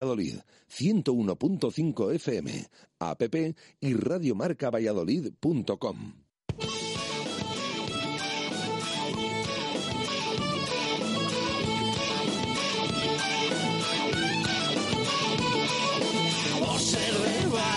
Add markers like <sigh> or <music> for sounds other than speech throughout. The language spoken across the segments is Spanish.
Valladolid, 101.5 FM, app y radiomarcavalladolid.com.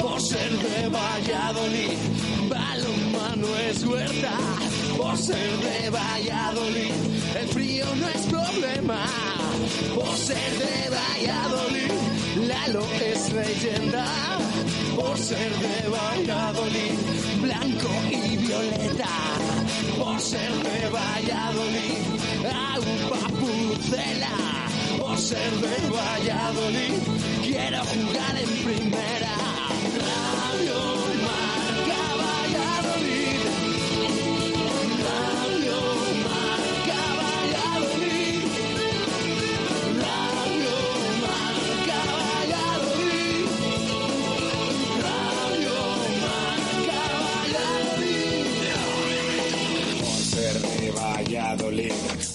Por ser de Valladolid, balonmano es huerta. Por ser de Valladolid, el frío no es problema. Por ser de Valladolid, Lalo es leyenda. Por ser de Valladolid, blanco y violeta. Por ser de Valladolid, agua pucela. Por ser de Valladolid, quiero jugar en primera.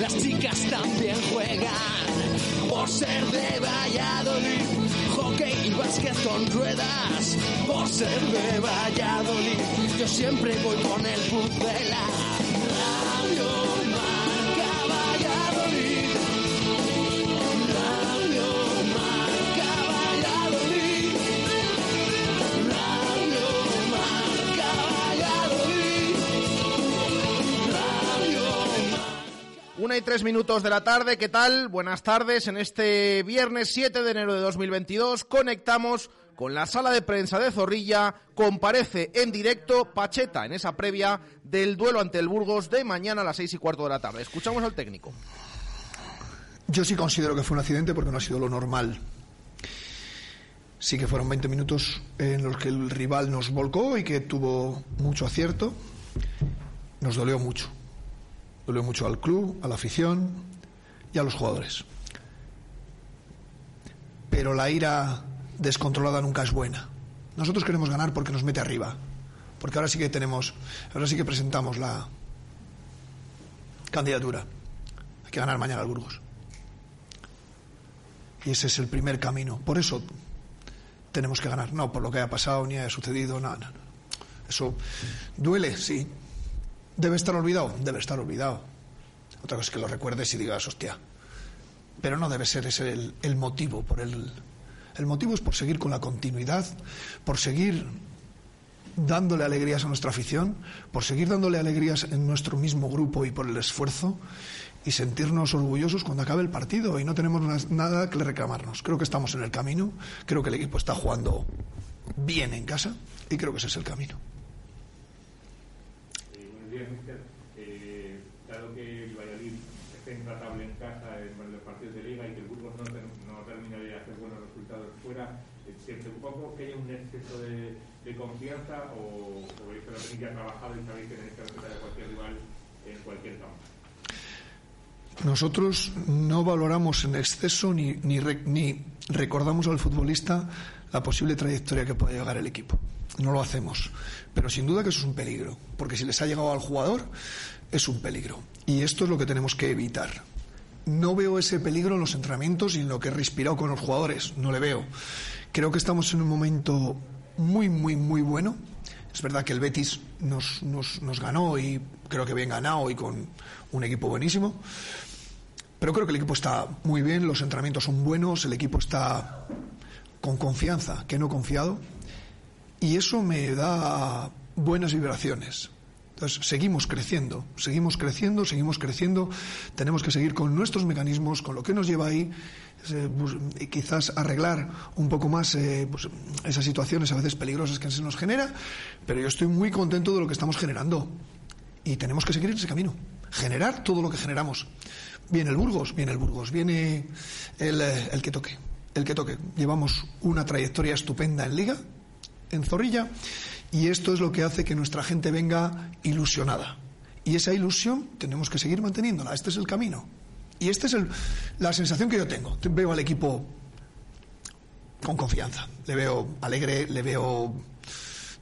las chicas también juegan. Por ser de Valladolid, hockey y básquet con ruedas. Por ser de Valladolid, yo siempre voy con el pucela. Una y tres minutos de la tarde, ¿qué tal? Buenas tardes. En este viernes 7 de enero de 2022 conectamos con la sala de prensa de Zorrilla. Comparece en directo Pacheta en esa previa del duelo ante el Burgos de mañana a las seis y cuarto de la tarde. Escuchamos al técnico. Yo sí considero que fue un accidente porque no ha sido lo normal. Sí que fueron 20 minutos en los que el rival nos volcó y que tuvo mucho acierto. Nos dolió mucho. Dolió mucho al club, a la afición y a los jugadores. Pero la ira descontrolada nunca es buena. Nosotros queremos ganar porque nos mete arriba. Porque ahora sí que tenemos, ahora sí que presentamos la candidatura. Hay que ganar mañana al Burgos. Y ese es el primer camino. Por eso tenemos que ganar. No por lo que haya pasado ni haya sucedido. No, no, no. Eso duele, sí. ¿Debe estar olvidado? Debe estar olvidado. Otra cosa es que lo recuerdes y digas, hostia. Pero no debe ser ese el, el motivo. Por el, el motivo es por seguir con la continuidad, por seguir dándole alegrías a nuestra afición, por seguir dándole alegrías en nuestro mismo grupo y por el esfuerzo y sentirnos orgullosos cuando acabe el partido y no tenemos na- nada que reclamarnos. Creo que estamos en el camino, creo que el equipo está jugando bien en casa y creo que ese es el camino. Mister. Eh, dado que el Valladolid está intratable en casa en los partidos de Liga y que el Burgos no, no termina de hacer buenos resultados fuera, eh, ¿siente un poco que hay un exceso de, de confianza o, o veis que lo tenéis ya trabajado y sabéis que tenéis que respetar a cualquier rival en cualquier campo? nosotros no valoramos en exceso ni, ni, ni recordamos al futbolista la posible trayectoria que puede llegar el equipo. No lo hacemos. Pero sin duda que eso es un peligro, porque si les ha llegado al jugador, es un peligro. Y esto es lo que tenemos que evitar. No veo ese peligro en los entrenamientos y en lo que he respirado con los jugadores. No le veo. Creo que estamos en un momento muy, muy, muy bueno. Es verdad que el Betis nos, nos, nos ganó y creo que bien ganado y con un equipo buenísimo. Pero creo que el equipo está muy bien, los entrenamientos son buenos, el equipo está con confianza, que no confiado, y eso me da buenas vibraciones. Entonces, seguimos creciendo, seguimos creciendo, seguimos creciendo, tenemos que seguir con nuestros mecanismos, con lo que nos lleva ahí, eh, y quizás arreglar un poco más eh, pues, esas situaciones a veces peligrosas que se nos genera, pero yo estoy muy contento de lo que estamos generando y tenemos que seguir en ese camino, generar todo lo que generamos. Viene el Burgos, viene el Burgos, viene el, eh, el que toque, el que toque. Llevamos una trayectoria estupenda en Liga, en Zorrilla, y esto es lo que hace que nuestra gente venga ilusionada. Y esa ilusión tenemos que seguir manteniéndola. Este es el camino. Y esta es la sensación que yo tengo. Veo al equipo con confianza. Le veo alegre, le veo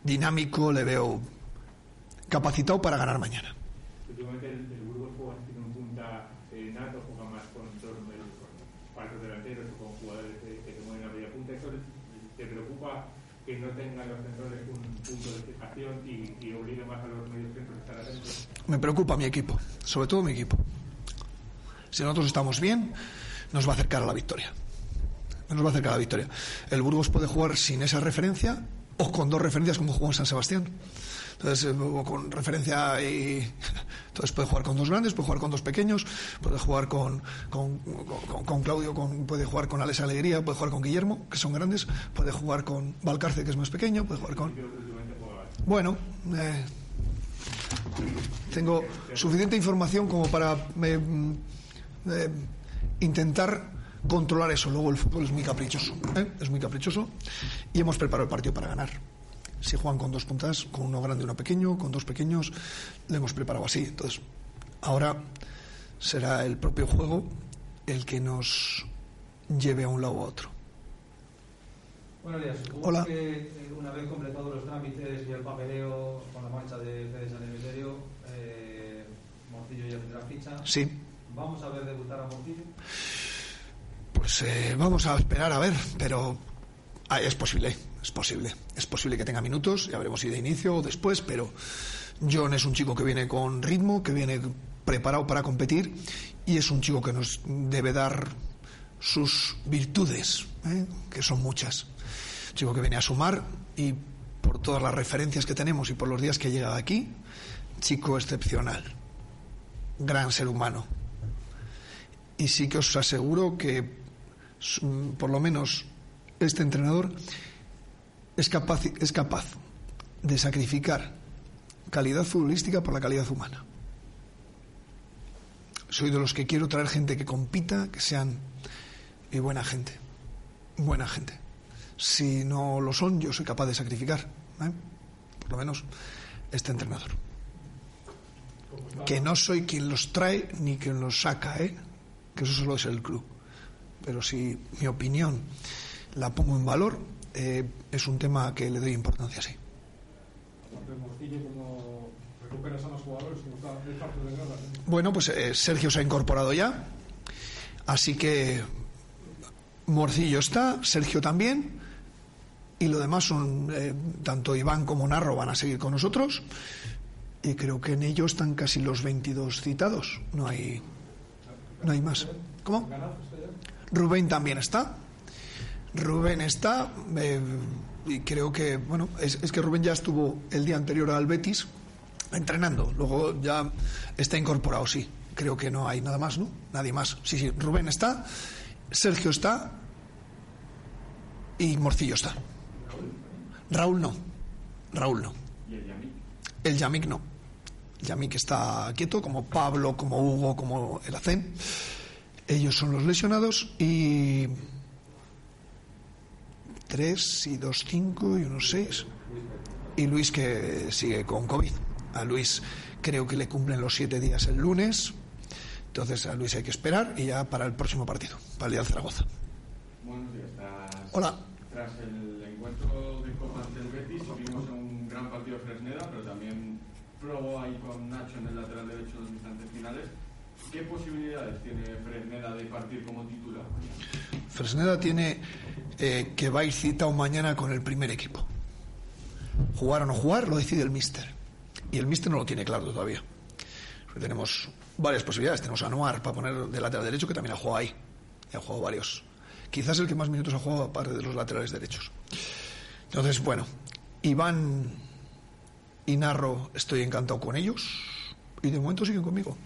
dinámico, le veo capacitado para ganar mañana. Últimamente el, el Burgos juega sin un punta eh, nato, juega más con dos con falsos delanteros o con jugadores que, que se mueven a media punta. ¿Eso te preocupa no los un punto de fijación y, obligue más a los medios? Me preocupa mi equipo, sobre todo mi equipo. Si nosotros estamos bien, nos va a acercar a la victoria. Nos va a acercar a la victoria. El Burgos puede jugar sin esa referencia o con dos referencias como jugó en San Sebastián. Entonces, eh, con referencia y. <laughs> Entonces puede jugar con dos grandes, puede jugar con dos pequeños, puede jugar con, con, con, Claudio, con, puede jugar con Alex Alegría, puede jugar con Guillermo, que son grandes, puede jugar con Valcarce, que es más pequeño, puede jugar con. Bueno, eh, tengo suficiente información como para eh, eh, intentar controlar eso. Luego el fútbol es muy caprichoso, ¿eh? es muy caprichoso y hemos preparado el partido para ganar. Si juegan con dos puntas, con uno grande y uno pequeño, con dos pequeños, lo hemos preparado así. Entonces, ahora será el propio juego el que nos lleve a un lado u otro. Buenos días. Supongo Hola. que una vez completados los trámites y el papeleo con la marcha de Fede San Emeterio, eh, Morcillo ya tendrá ficha. Sí, ¿Vamos a ver debutar a Morcillo? pues eh, vamos a esperar a ver, pero ah, es posible, es posible. Es posible que tenga minutos, ya veremos si de inicio o después, pero John es un chico que viene con ritmo, que viene preparado para competir y es un chico que nos debe dar sus virtudes, ¿eh? que son muchas. Chico que viene a sumar y por todas las referencias que tenemos y por los días que llega aquí, chico excepcional, gran ser humano. Y sí que os aseguro que mm, por lo menos este entrenador es capaz, es capaz de sacrificar calidad futbolística por la calidad humana. Soy de los que quiero traer gente que compita, que sean y buena gente. Buena gente. Si no lo son, yo soy capaz de sacrificar. ¿eh? Por lo menos este entrenador. Que no soy quien los trae ni quien los saca, ¿eh? que eso solo es el club. Pero si mi opinión la pongo en valor, eh, es un tema que le doy importancia, sí. Bueno, pues eh, Sergio se ha incorporado ya, así que Morcillo está, Sergio también, y lo demás son, eh, tanto Iván como Narro van a seguir con nosotros, y creo que en ello están casi los 22 citados, no hay, no hay más. ¿Cómo? Rubén también está. Rubén está, eh, y creo que, bueno, es, es que Rubén ya estuvo el día anterior al Betis entrenando, luego ya está incorporado, sí. Creo que no hay nada más, ¿no? Nadie más. Sí, sí, Rubén está, Sergio está y Morcillo está. Raúl no. Raúl no. El Yamik no. El Yamik está quieto, como Pablo, como Hugo, como el Acen. Ellos son los lesionados y tres y dos cinco y unos seis. Y Luis que sigue con COVID. A Luis creo que le cumplen los siete días el lunes. Entonces a Luis hay que esperar y ya para el próximo partido, para el día de Zaragoza. Buenos días. Tras, Hola. Tras el encuentro de Copa ante el Betis, vimos un gran partido Fresneda, pero también probó ahí con Nacho en el lateral derecho en los instantes finales. ¿Qué posibilidades tiene Fresneda de partir como titular? Fresneda tiene eh, que va a ir citado mañana con el primer equipo. Jugar o no jugar lo decide el míster. Y el míster no lo tiene claro todavía. Tenemos varias posibilidades. Tenemos a Anuar para poner de lateral derecho, que también ha jugado ahí. Ha jugado varios. Quizás el que más minutos ha jugado aparte de los laterales derechos. Entonces, bueno, Iván y Narro estoy encantado con ellos. Y de momento siguen conmigo.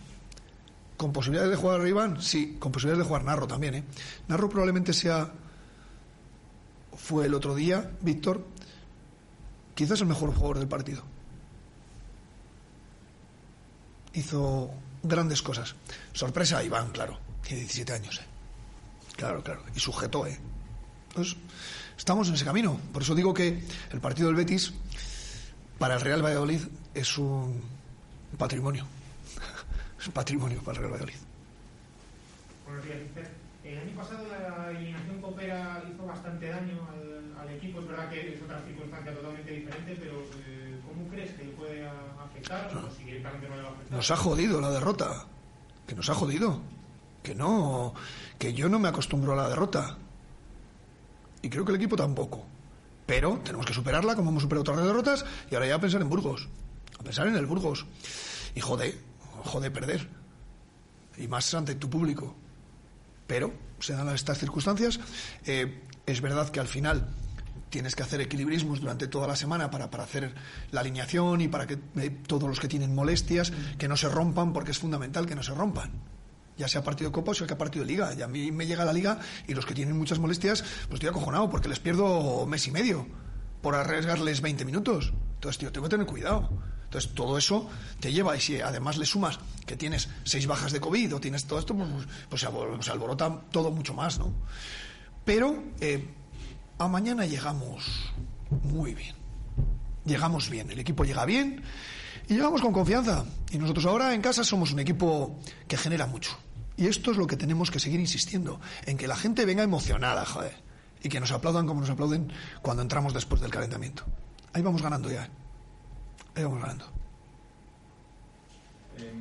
¿Con posibilidades de jugar Iván? Sí, con posibilidades de jugar Narro también. ¿eh? Narro probablemente sea, fue el otro día, Víctor, quizás el mejor jugador del partido. Hizo grandes cosas. Sorpresa Iván, claro. Tiene 17 años. ¿eh? Claro, claro. Y sujetó, ¿eh? Entonces, estamos en ese camino. Por eso digo que el partido del Betis, para el Real Valladolid, es un patrimonio. <laughs> es un patrimonio para el Real Valladolid. Buenos días. El año pasado la hizo bastante daño al, al equipo. Es verdad que es otra circunstancia totalmente diferente, pero eh, ¿cómo crees que le puede afectar? O si no le va a afectar. Nos ha jodido la derrota. Que nos ha jodido. Que no. Que yo no me acostumbro a la derrota. Y creo que el equipo tampoco. Pero tenemos que superarla como hemos superado otras derrotas y ahora ya a pensar en Burgos. A pensar en el Burgos. Y jode, jode perder. Y más ante tu público. Pero se dan estas circunstancias. Eh, es verdad que al final tienes que hacer equilibrismos durante toda la semana para, para hacer la alineación y para que eh, todos los que tienen molestias que no se rompan, porque es fundamental que no se rompan. Ya sea partido de Copa o sea que partido de Liga. Y a mí me llega la Liga y los que tienen muchas molestias, pues estoy acojonado porque les pierdo mes y medio por arriesgarles 20 minutos. Entonces, tío, tengo que tener cuidado. Entonces, todo eso te lleva, y si además le sumas que tienes seis bajas de COVID o tienes todo esto, pues, pues se albor- se alborota todo mucho más, ¿no? Pero eh, a mañana llegamos muy bien. Llegamos bien, el equipo llega bien y llegamos con confianza. Y nosotros ahora en casa somos un equipo que genera mucho. Y esto es lo que tenemos que seguir insistiendo, en que la gente venga emocionada, joder, y que nos aplaudan como nos aplauden cuando entramos después del calentamiento. Ahí vamos ganando ya. Ahí vamos ganando. Eh,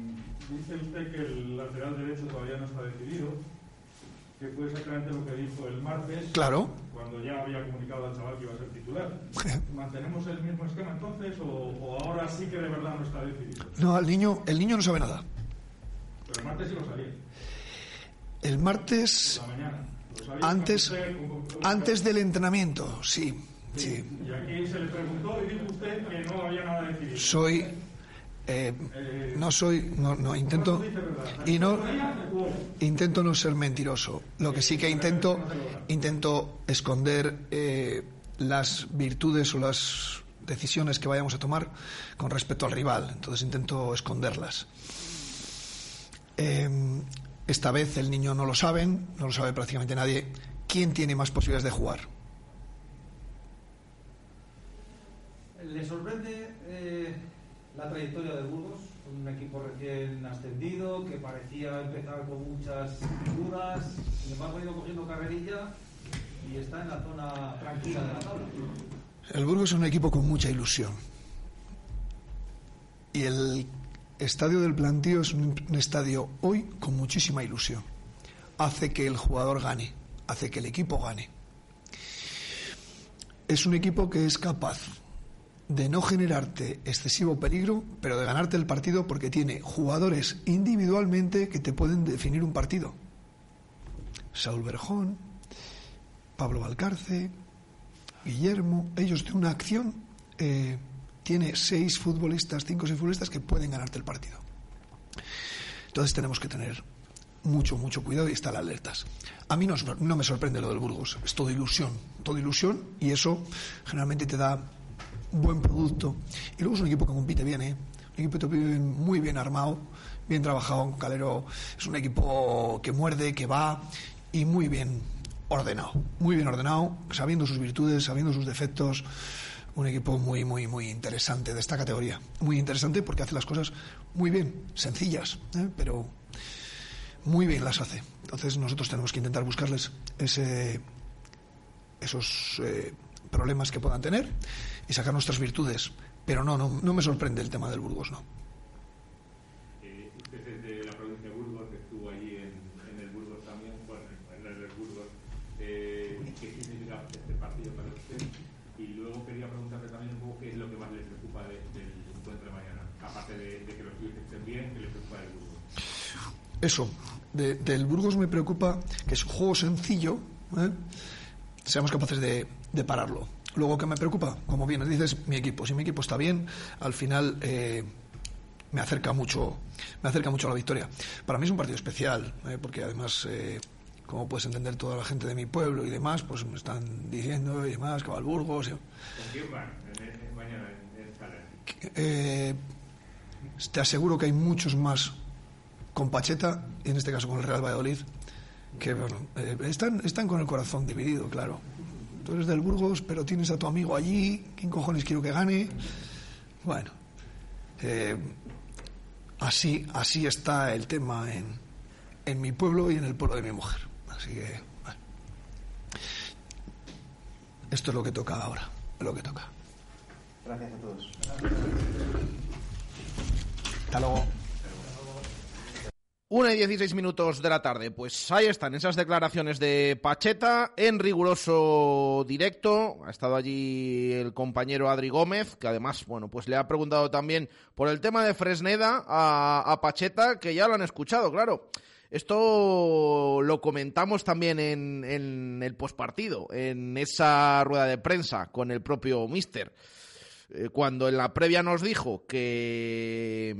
dice usted que el lateral derecho todavía no está decidido, que fue exactamente lo que dijo el martes, Claro. cuando ya había comunicado al chaval que iba a ser titular. ¿Mantenemos el mismo esquema entonces o, o ahora sí que de verdad no está decidido? No, el niño, el niño no sabe nada. Pero el martes sí lo sabía, El martes, la mañana. Antes, antes del entrenamiento, sí, sí. Y aquí se le preguntó y dijo usted que no había nada decidido. Soy, eh, no soy, no, no intento y no intento no ser mentiroso. Lo que sí que intento, intento esconder eh, las virtudes o las decisiones que vayamos a tomar con respecto al rival. Entonces intento esconderlas. Eh, esta vez el niño no lo saben, no lo sabe prácticamente nadie. ¿Quién tiene más posibilidades de jugar? ¿Le sorprende eh, la trayectoria de Burgos? Un equipo recién ascendido que parecía empezar con muchas dudas, sin embargo ha ido cogiendo carrerilla y está en la zona tranquila de la tabla. El Burgos es un equipo con mucha ilusión. Y el estadio del plantío es un, un estadio hoy con muchísima ilusión. Hace que el jugador gane, hace que el equipo gane. Es un equipo que es capaz de no generarte excesivo peligro, pero de ganarte el partido porque tiene jugadores individualmente que te pueden definir un partido. Saúl Berjón, Pablo Valcarce, Guillermo, ellos de una acción eh, tiene seis futbolistas, cinco o seis futbolistas que pueden ganarte el partido. Entonces tenemos que tener mucho, mucho cuidado y estar alertas. A mí no, no me sorprende lo del Burgos, es todo ilusión, todo ilusión y eso generalmente te da buen producto. Y luego es un equipo que compite bien, ¿eh? un equipo muy bien armado, bien trabajado. Calero es un equipo que muerde, que va y muy bien ordenado, muy bien ordenado, sabiendo sus virtudes, sabiendo sus defectos. Un equipo muy, muy, muy interesante de esta categoría. Muy interesante porque hace las cosas muy bien, sencillas, ¿eh? pero muy bien las hace. Entonces nosotros tenemos que intentar buscarles ese, esos eh, problemas que puedan tener y sacar nuestras virtudes. Pero no, no, no me sorprende el tema del Burgos, no. Eh, usted es de la provincia de Burgos, estuvo allí en, en el Burgos también, bueno, en el Burgos. Eh, ¿Qué significa este partido para usted? Y luego quería preguntarle también un poco qué es lo que más le preocupa de- del encuentro de mañana, aparte de, de que los suyos estén bien, ¿qué le preocupa del Burgos? Eso, de- del Burgos me preocupa que es un juego sencillo, ¿eh? seamos capaces de, de pararlo. Luego, ¿qué me preocupa? Como bien dices, mi equipo. Si mi equipo está bien, al final eh, me acerca mucho me acerca mucho a la victoria. Para mí es un partido especial, ¿eh? porque además, eh, como puedes entender, toda la gente de mi pueblo y demás, pues me están diciendo y demás que va al Burgos. ¿Con quién van mañana? Eh, te aseguro que hay muchos más con Pacheta, y en este caso con el Real Valladolid, que bueno, eh, están, están con el corazón dividido, claro. Tú eres del Burgos, pero tienes a tu amigo allí, ¿quién cojones quiero que gane? Bueno, eh, así, así está el tema en, en mi pueblo y en el pueblo de mi mujer. Así que, bueno. esto es lo que toca ahora, lo que toca. Gracias a todos. Hasta luego. Una y 16 minutos de la tarde. Pues ahí están esas declaraciones de Pacheta en riguroso directo. Ha estado allí el compañero Adri Gómez, que además, bueno, pues le ha preguntado también por el tema de Fresneda a, Pacheta, que ya lo han escuchado, claro. Esto lo comentamos también en, en el pospartido, en esa rueda de prensa con el propio Mister. Eh, cuando en la previa nos dijo que,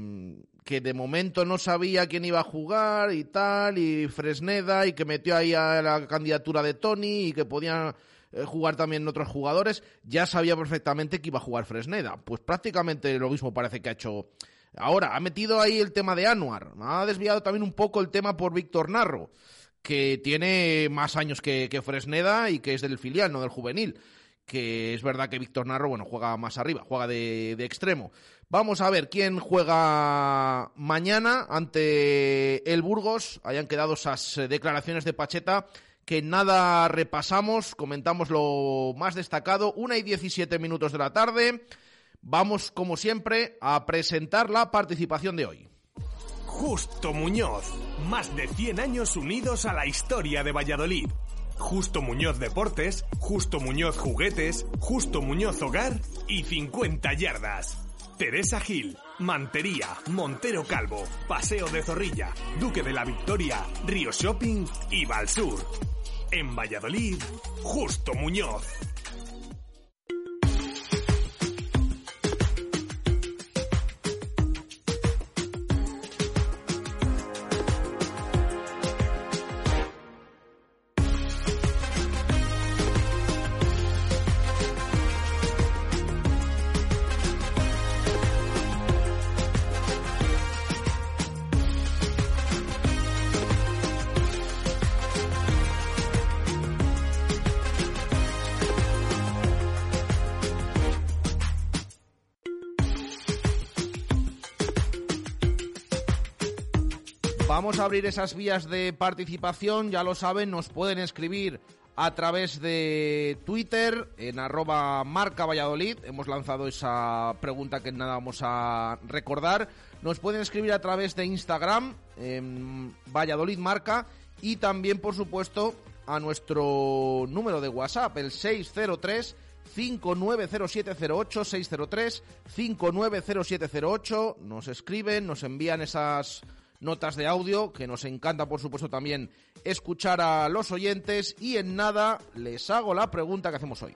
que de momento no sabía quién iba a jugar y tal, y Fresneda, y que metió ahí a la candidatura de Tony y que podían eh, jugar también otros jugadores, ya sabía perfectamente que iba a jugar Fresneda. Pues prácticamente lo mismo parece que ha hecho ahora. Ha metido ahí el tema de Anuar, ha desviado también un poco el tema por Víctor Narro, que tiene más años que, que Fresneda y que es del filial, no del juvenil que es verdad que Víctor Narro, bueno, juega más arriba, juega de, de extremo. Vamos a ver quién juega mañana ante el Burgos. Hayan quedado esas eh, declaraciones de Pacheta que nada repasamos, comentamos lo más destacado. Una y 17 minutos de la tarde. Vamos, como siempre, a presentar la participación de hoy. Justo Muñoz. Más de 100 años unidos a la historia de Valladolid. Justo Muñoz Deportes, Justo Muñoz Juguetes, Justo Muñoz Hogar y 50 Yardas. Teresa Gil, Mantería, Montero Calvo, Paseo de Zorrilla, Duque de la Victoria, Río Shopping y Valsur. En Valladolid, Justo Muñoz. Vamos a abrir esas vías de participación, ya lo saben, nos pueden escribir a través de Twitter en arroba marca Valladolid. Hemos lanzado esa pregunta que nada vamos a recordar. Nos pueden escribir a través de Instagram en Valladolid Marca y también, por supuesto, a nuestro número de WhatsApp, el 603 590708 603 590708 nos escriben, nos envían esas notas de audio que nos encanta por supuesto también escuchar a los oyentes y en nada les hago la pregunta que hacemos hoy.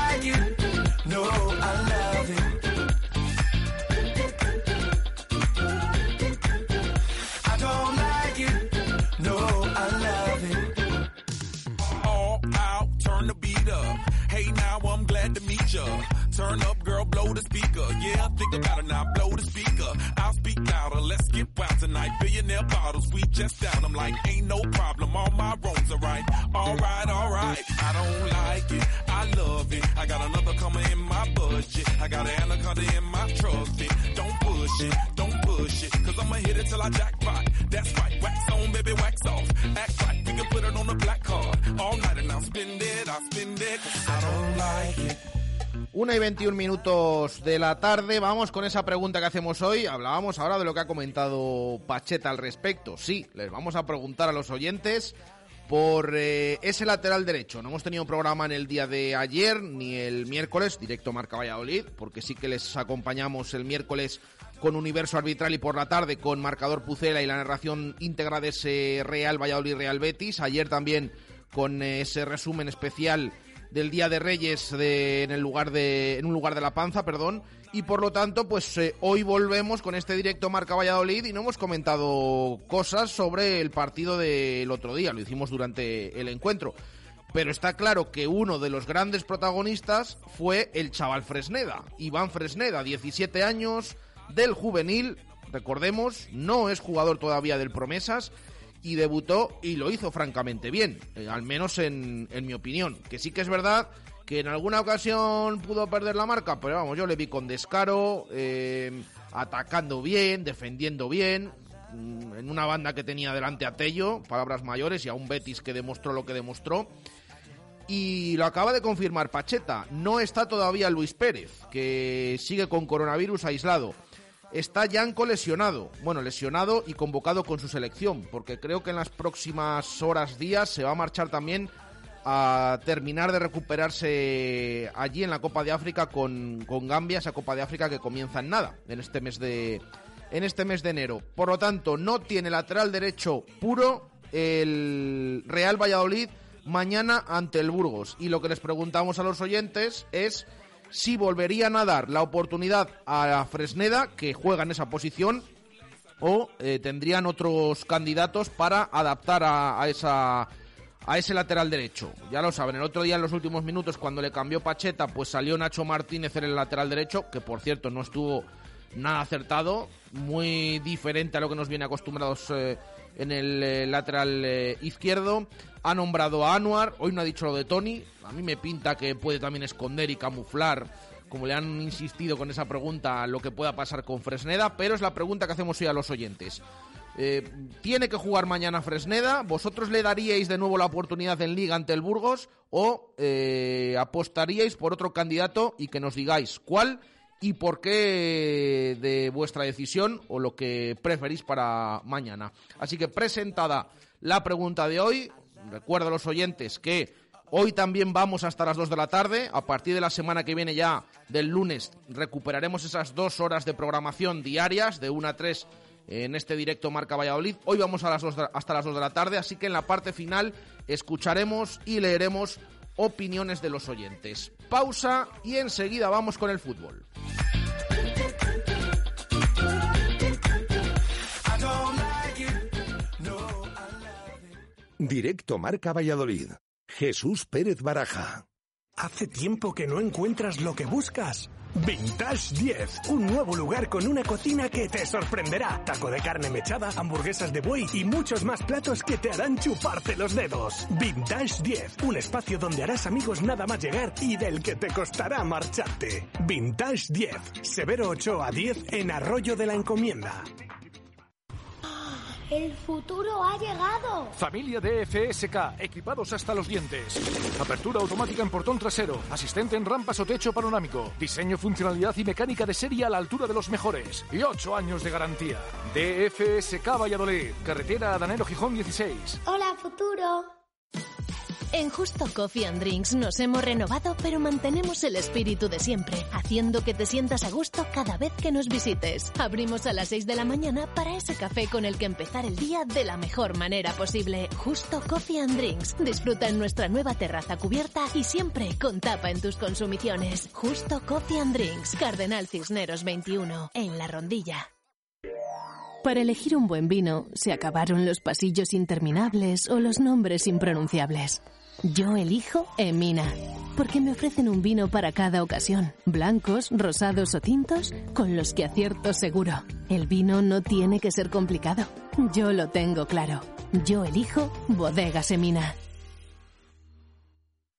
glad to meet ya. Turn up, girl, blow the speaker. Yeah, think about it now, blow the speaker. I'll speak louder, let's get wild tonight. Billionaire bottles, we just down. I'm like, ain't no problem, all my wrongs are right. Alright, alright, I don't like it, I love it. I got another coming in my budget. I got an anaconda in my trust it. Don't push it, don't push it, cause I'ma hit it till I jackpot. That's right, wax on, baby, wax off. Act right, we can put it on the black card. All night and I'll spend it, I'll spend it. I don't like it. Una y 21 minutos de la tarde. Vamos con esa pregunta que hacemos hoy. Hablábamos ahora de lo que ha comentado Pacheta al respecto. Sí, les vamos a preguntar a los oyentes por eh, ese lateral derecho. No hemos tenido programa en el día de ayer ni el miércoles, directo Marca Valladolid, porque sí que les acompañamos el miércoles con Universo Arbitral y por la tarde con Marcador Pucela y la narración íntegra de ese Real Valladolid Real Betis. Ayer también con eh, ese resumen especial del Día de Reyes de, en el lugar de en un lugar de la panza, perdón, y por lo tanto, pues eh, hoy volvemos con este directo Marca Valladolid y no hemos comentado cosas sobre el partido del otro día, lo hicimos durante el encuentro. Pero está claro que uno de los grandes protagonistas fue el chaval Fresneda, Iván Fresneda, 17 años, del juvenil, recordemos, no es jugador todavía del Promesas, y debutó y lo hizo francamente bien, eh, al menos en, en mi opinión. Que sí que es verdad que en alguna ocasión pudo perder la marca, pero vamos, yo le vi con descaro, eh, atacando bien, defendiendo bien, mm, en una banda que tenía delante a Tello, palabras mayores, y a un Betis que demostró lo que demostró. Y lo acaba de confirmar Pacheta, no está todavía Luis Pérez, que sigue con coronavirus aislado está Yanko lesionado. Bueno, lesionado y convocado con su selección, porque creo que en las próximas horas, días, se va a marchar también a terminar de recuperarse allí en la Copa de África con, con Gambia, esa Copa de África que comienza en nada, en este mes de en este mes de enero. Por lo tanto, no tiene lateral derecho puro el Real Valladolid mañana ante el Burgos. Y lo que les preguntamos a los oyentes es si volverían a dar la oportunidad a Fresneda, que juega en esa posición, o eh, tendrían otros candidatos para adaptar a, esa a ese lateral derecho. Ya lo saben, el otro día en los últimos minutos cuando le cambió Pacheta, pues salió Nacho Martínez en el lateral derecho, que por cierto no estuvo nada acertado, muy diferente a lo que nos viene acostumbrados eh, en el eh, lateral izquierdo. Ha nombrado a Anuar, hoy no ha dicho lo de Tony. A mí me pinta que puede también esconder y camuflar, como le han insistido con esa pregunta, lo que pueda pasar con Fresneda, pero es la pregunta que hacemos hoy a los oyentes. Eh, ¿Tiene que jugar mañana Fresneda? ¿Vosotros le daríais de nuevo la oportunidad en Liga ante el Burgos? ¿O eh, apostaríais por otro candidato y que nos digáis cuál y por qué de vuestra decisión o lo que preferís para mañana? Así que presentada la pregunta de hoy, recuerdo a los oyentes que hoy también vamos hasta las 2 de la tarde. A partir de la semana que viene ya, del lunes, recuperaremos esas dos horas de programación diarias de 1 a 3 en este directo Marca Valladolid. Hoy vamos a las dos hasta las 2 de la tarde, así que en la parte final escucharemos y leeremos opiniones de los oyentes. Pausa y enseguida vamos con el fútbol. Directo Marca Valladolid. Jesús Pérez Baraja. ¿Hace tiempo que no encuentras lo que buscas? Vintage 10, un nuevo lugar con una cocina que te sorprenderá. Taco de carne mechada, hamburguesas de buey y muchos más platos que te harán chuparte los dedos. Vintage 10, un espacio donde harás amigos nada más llegar y del que te costará marcharte. Vintage 10, Severo 8 a 10 en Arroyo de la Encomienda. El futuro ha llegado. Familia de FSK, equipados hasta los dientes. Apertura automática en portón trasero, asistente en rampas o techo panorámico, diseño, funcionalidad y mecánica de serie a la altura de los mejores y 8 años de garantía. DFSK Valladolid, carretera Danero Gijón 16. Hola, futuro. En Justo Coffee and Drinks nos hemos renovado, pero mantenemos el espíritu de siempre, haciendo que te sientas a gusto cada vez que nos visites. Abrimos a las 6 de la mañana para ese café con el que empezar el día de la mejor manera posible. Justo Coffee and Drinks. Disfruta en nuestra nueva terraza cubierta y siempre con tapa en tus consumiciones. Justo Coffee and Drinks. Cardenal Cisneros 21, en La Rondilla. Para elegir un buen vino, se acabaron los pasillos interminables o los nombres impronunciables. Yo elijo Emina, porque me ofrecen un vino para cada ocasión, blancos, rosados o tintos, con los que acierto seguro. El vino no tiene que ser complicado. Yo lo tengo claro. Yo elijo Bodegas Emina.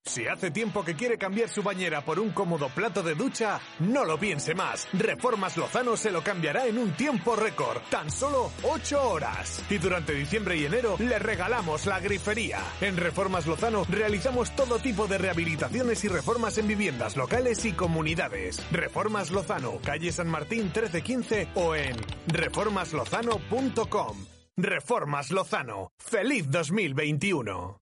Si hace tiempo que quiere cambiar su bañera por un cómodo plato de ducha, no lo piense más. Reformas Lozano se lo cambiará en un tiempo récord, tan solo 8 horas. Y durante diciembre y enero le regalamos la grifería. En Reformas Lozano realizamos todo tipo de rehabilitaciones y reformas en viviendas locales y comunidades. Reformas Lozano, calle San Martín 1315 o en reformaslozano.com. Reformas Lozano. ¡Feliz 2021!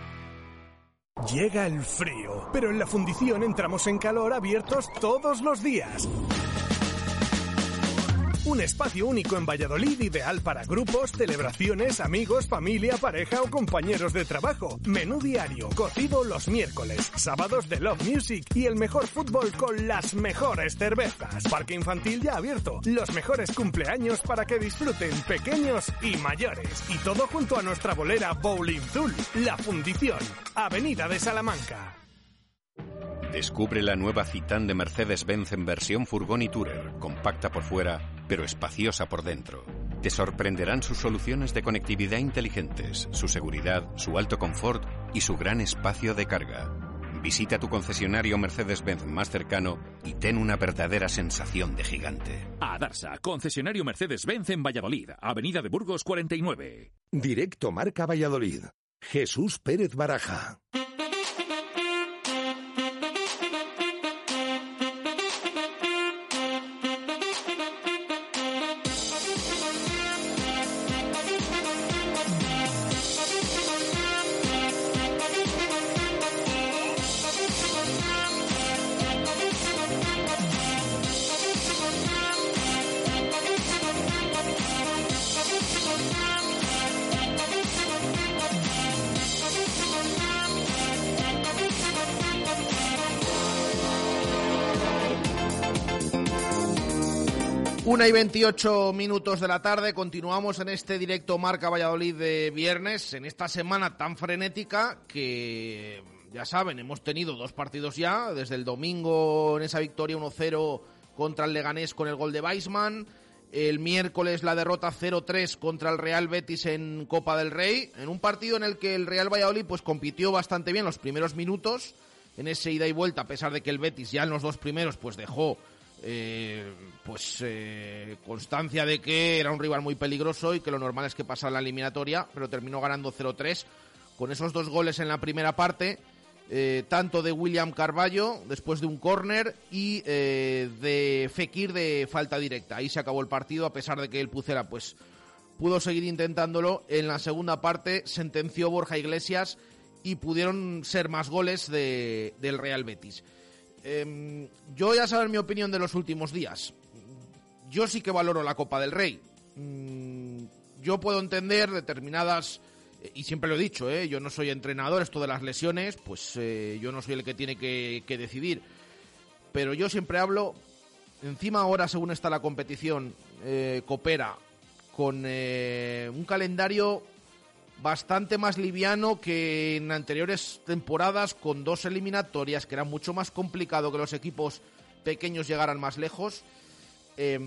Llega el frío, pero en la fundición entramos en calor abiertos todos los días. Un espacio único en Valladolid ideal para grupos, celebraciones, amigos, familia, pareja o compañeros de trabajo. Menú diario, cocido los miércoles, sábados de Love Music y el mejor fútbol con las mejores cervezas. Parque infantil ya abierto, los mejores cumpleaños para que disfruten pequeños y mayores. Y todo junto a nuestra bolera Bowling Zul, La Fundición, Avenida de Salamanca. Descubre la nueva Citan de Mercedes-Benz en versión furgón y tourer, compacta por fuera, pero espaciosa por dentro. Te sorprenderán sus soluciones de conectividad inteligentes, su seguridad, su alto confort y su gran espacio de carga. Visita tu concesionario Mercedes-Benz más cercano y ten una verdadera sensación de gigante. A Darsa, concesionario Mercedes-Benz en Valladolid, Avenida de Burgos 49. Directo Marca Valladolid. Jesús Pérez Baraja. Una y 28 minutos de la tarde, continuamos en este directo Marca Valladolid de viernes, en esta semana tan frenética que, ya saben, hemos tenido dos partidos ya, desde el domingo en esa victoria 1-0 contra el Leganés con el gol de Weisman, el miércoles la derrota 0-3 contra el Real Betis en Copa del Rey, en un partido en el que el Real Valladolid pues compitió bastante bien los primeros minutos, en ese ida y vuelta, a pesar de que el Betis ya en los dos primeros pues dejó eh, pues eh, constancia de que era un rival muy peligroso y que lo normal es que pasara la eliminatoria, pero terminó ganando 0-3 con esos dos goles en la primera parte, eh, tanto de William Carballo después de un córner y de Fekir de falta directa. Ahí se acabó el partido a pesar de que el Pucera pues pudo seguir intentándolo. En la segunda parte sentenció Borja Iglesias y pudieron ser más goles de, del Real Betis. Em, yo ya saber mi opinión de los últimos días. Yo sí que valoro la Copa del Rey. Mm, yo puedo entender determinadas eh, y siempre lo he dicho, ¿eh? yo no soy entrenador, esto de las lesiones, pues eh, yo no soy el que tiene que, que, decidir. Pero yo siempre hablo, encima ahora según está la competición, eh, coopera con eh, un calendario bastante más liviano que en anteriores temporadas, con dos eliminatorias, que era mucho más complicado que los equipos pequeños llegaran más lejos. Eh,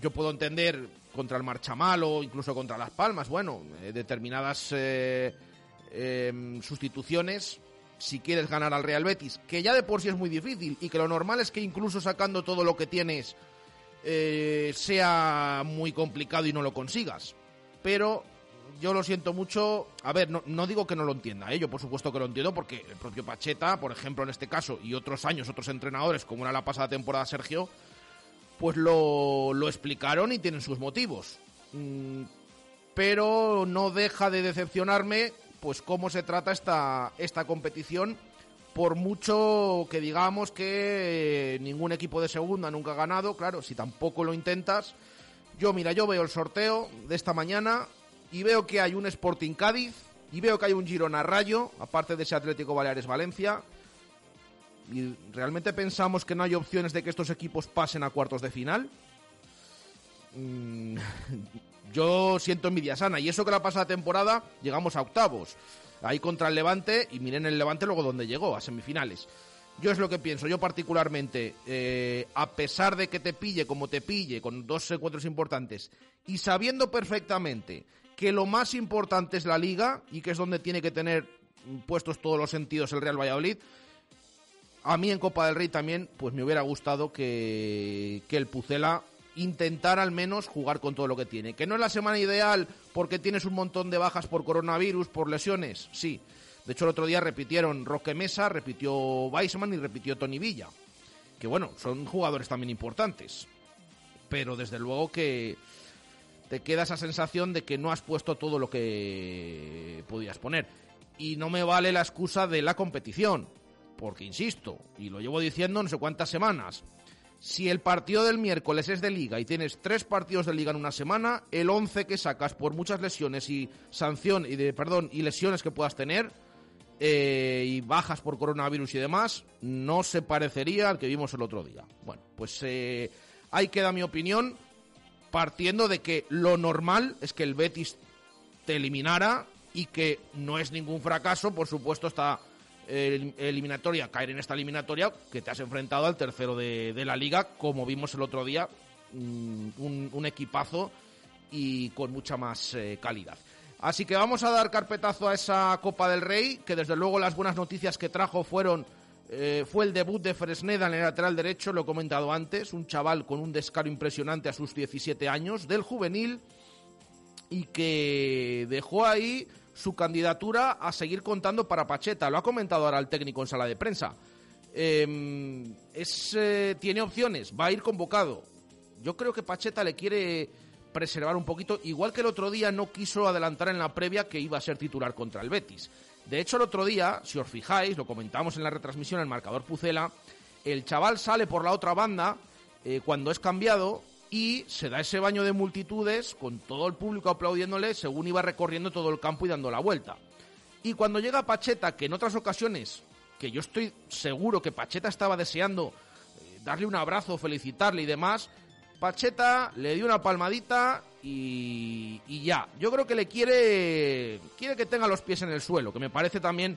yo puedo entender contra el Marchamal o incluso contra Las Palmas, bueno, eh, determinadas eh, eh, sustituciones. Si quieres ganar al Real Betis, que ya de por sí es muy difícil y que lo normal es que incluso sacando todo lo que tienes eh, sea muy complicado y no lo consigas. Pero yo lo siento mucho. A ver, no, no digo que no lo entienda, ¿eh? yo por supuesto que lo entiendo porque el propio Pacheta, por ejemplo, en este caso, y otros años, otros entrenadores, como era la pasada temporada Sergio, pues lo, lo explicaron y tienen sus motivos. Mm, pero no deja de decepcionarme pues cómo se trata esta, esta competición por mucho que digamos que ningún equipo de segunda nunca ha ganado, claro, si tampoco lo intentas. Yo, mira, yo veo el sorteo de esta mañana y veo que hay un Sporting Cádiz y veo que hay un Girona Rayo, aparte de ese Atlético Baleares Valencia. ¿Y realmente pensamos que no hay opciones de que estos equipos pasen a cuartos de final? Mm, <laughs> yo siento envidia sana. Y eso que la pasada temporada llegamos a octavos. Ahí contra el Levante y miren el Levante luego donde llegó, a semifinales. Yo es lo que pienso, yo particularmente, eh, a pesar de que te pille como te pille, con dos encuentros importantes, y sabiendo perfectamente que lo más importante es la liga y que es donde tiene que tener puestos todos los sentidos el Real Valladolid, a mí en Copa del Rey también, pues me hubiera gustado que, que el Pucela intentara al menos jugar con todo lo que tiene. Que no es la semana ideal porque tienes un montón de bajas por coronavirus, por lesiones, sí. De hecho, el otro día repitieron Roque Mesa, repitió Weisman y repitió Tony Villa. Que bueno, son jugadores también importantes. Pero desde luego que te queda esa sensación de que no has puesto todo lo que podías poner. Y no me vale la excusa de la competición. Porque insisto, y lo llevo diciendo no sé cuántas semanas, si el partido del miércoles es de liga y tienes tres partidos de liga en una semana, el 11 que sacas por muchas lesiones y sanción y de perdón y lesiones que puedas tener eh, y bajas por coronavirus y demás, no se parecería al que vimos el otro día. Bueno, pues eh, ahí queda mi opinión, partiendo de que lo normal es que el Betis te eliminara y que no es ningún fracaso, por supuesto, esta eliminatoria, caer en esta eliminatoria, que te has enfrentado al tercero de, de la liga, como vimos el otro día, un, un equipazo y con mucha más eh, calidad. Así que vamos a dar carpetazo a esa Copa del Rey, que desde luego las buenas noticias que trajo fueron eh, fue el debut de Fresneda en el lateral derecho, lo he comentado antes, un chaval con un descaro impresionante a sus 17 años, del juvenil, y que dejó ahí su candidatura a seguir contando para Pacheta. Lo ha comentado ahora el técnico en sala de prensa. Eh, es, eh, tiene opciones, va a ir convocado. Yo creo que Pacheta le quiere preservar un poquito, igual que el otro día no quiso adelantar en la previa que iba a ser titular contra el Betis. De hecho, el otro día, si os fijáis, lo comentamos en la retransmisión, el marcador Pucela, el chaval sale por la otra banda eh, cuando es cambiado y se da ese baño de multitudes con todo el público aplaudiéndole según iba recorriendo todo el campo y dando la vuelta. Y cuando llega Pacheta, que en otras ocasiones, que yo estoy seguro que Pacheta estaba deseando eh, darle un abrazo, felicitarle y demás, Pacheta le dio una palmadita y, y, ya. Yo creo que le quiere, quiere que tenga los pies en el suelo, que me parece también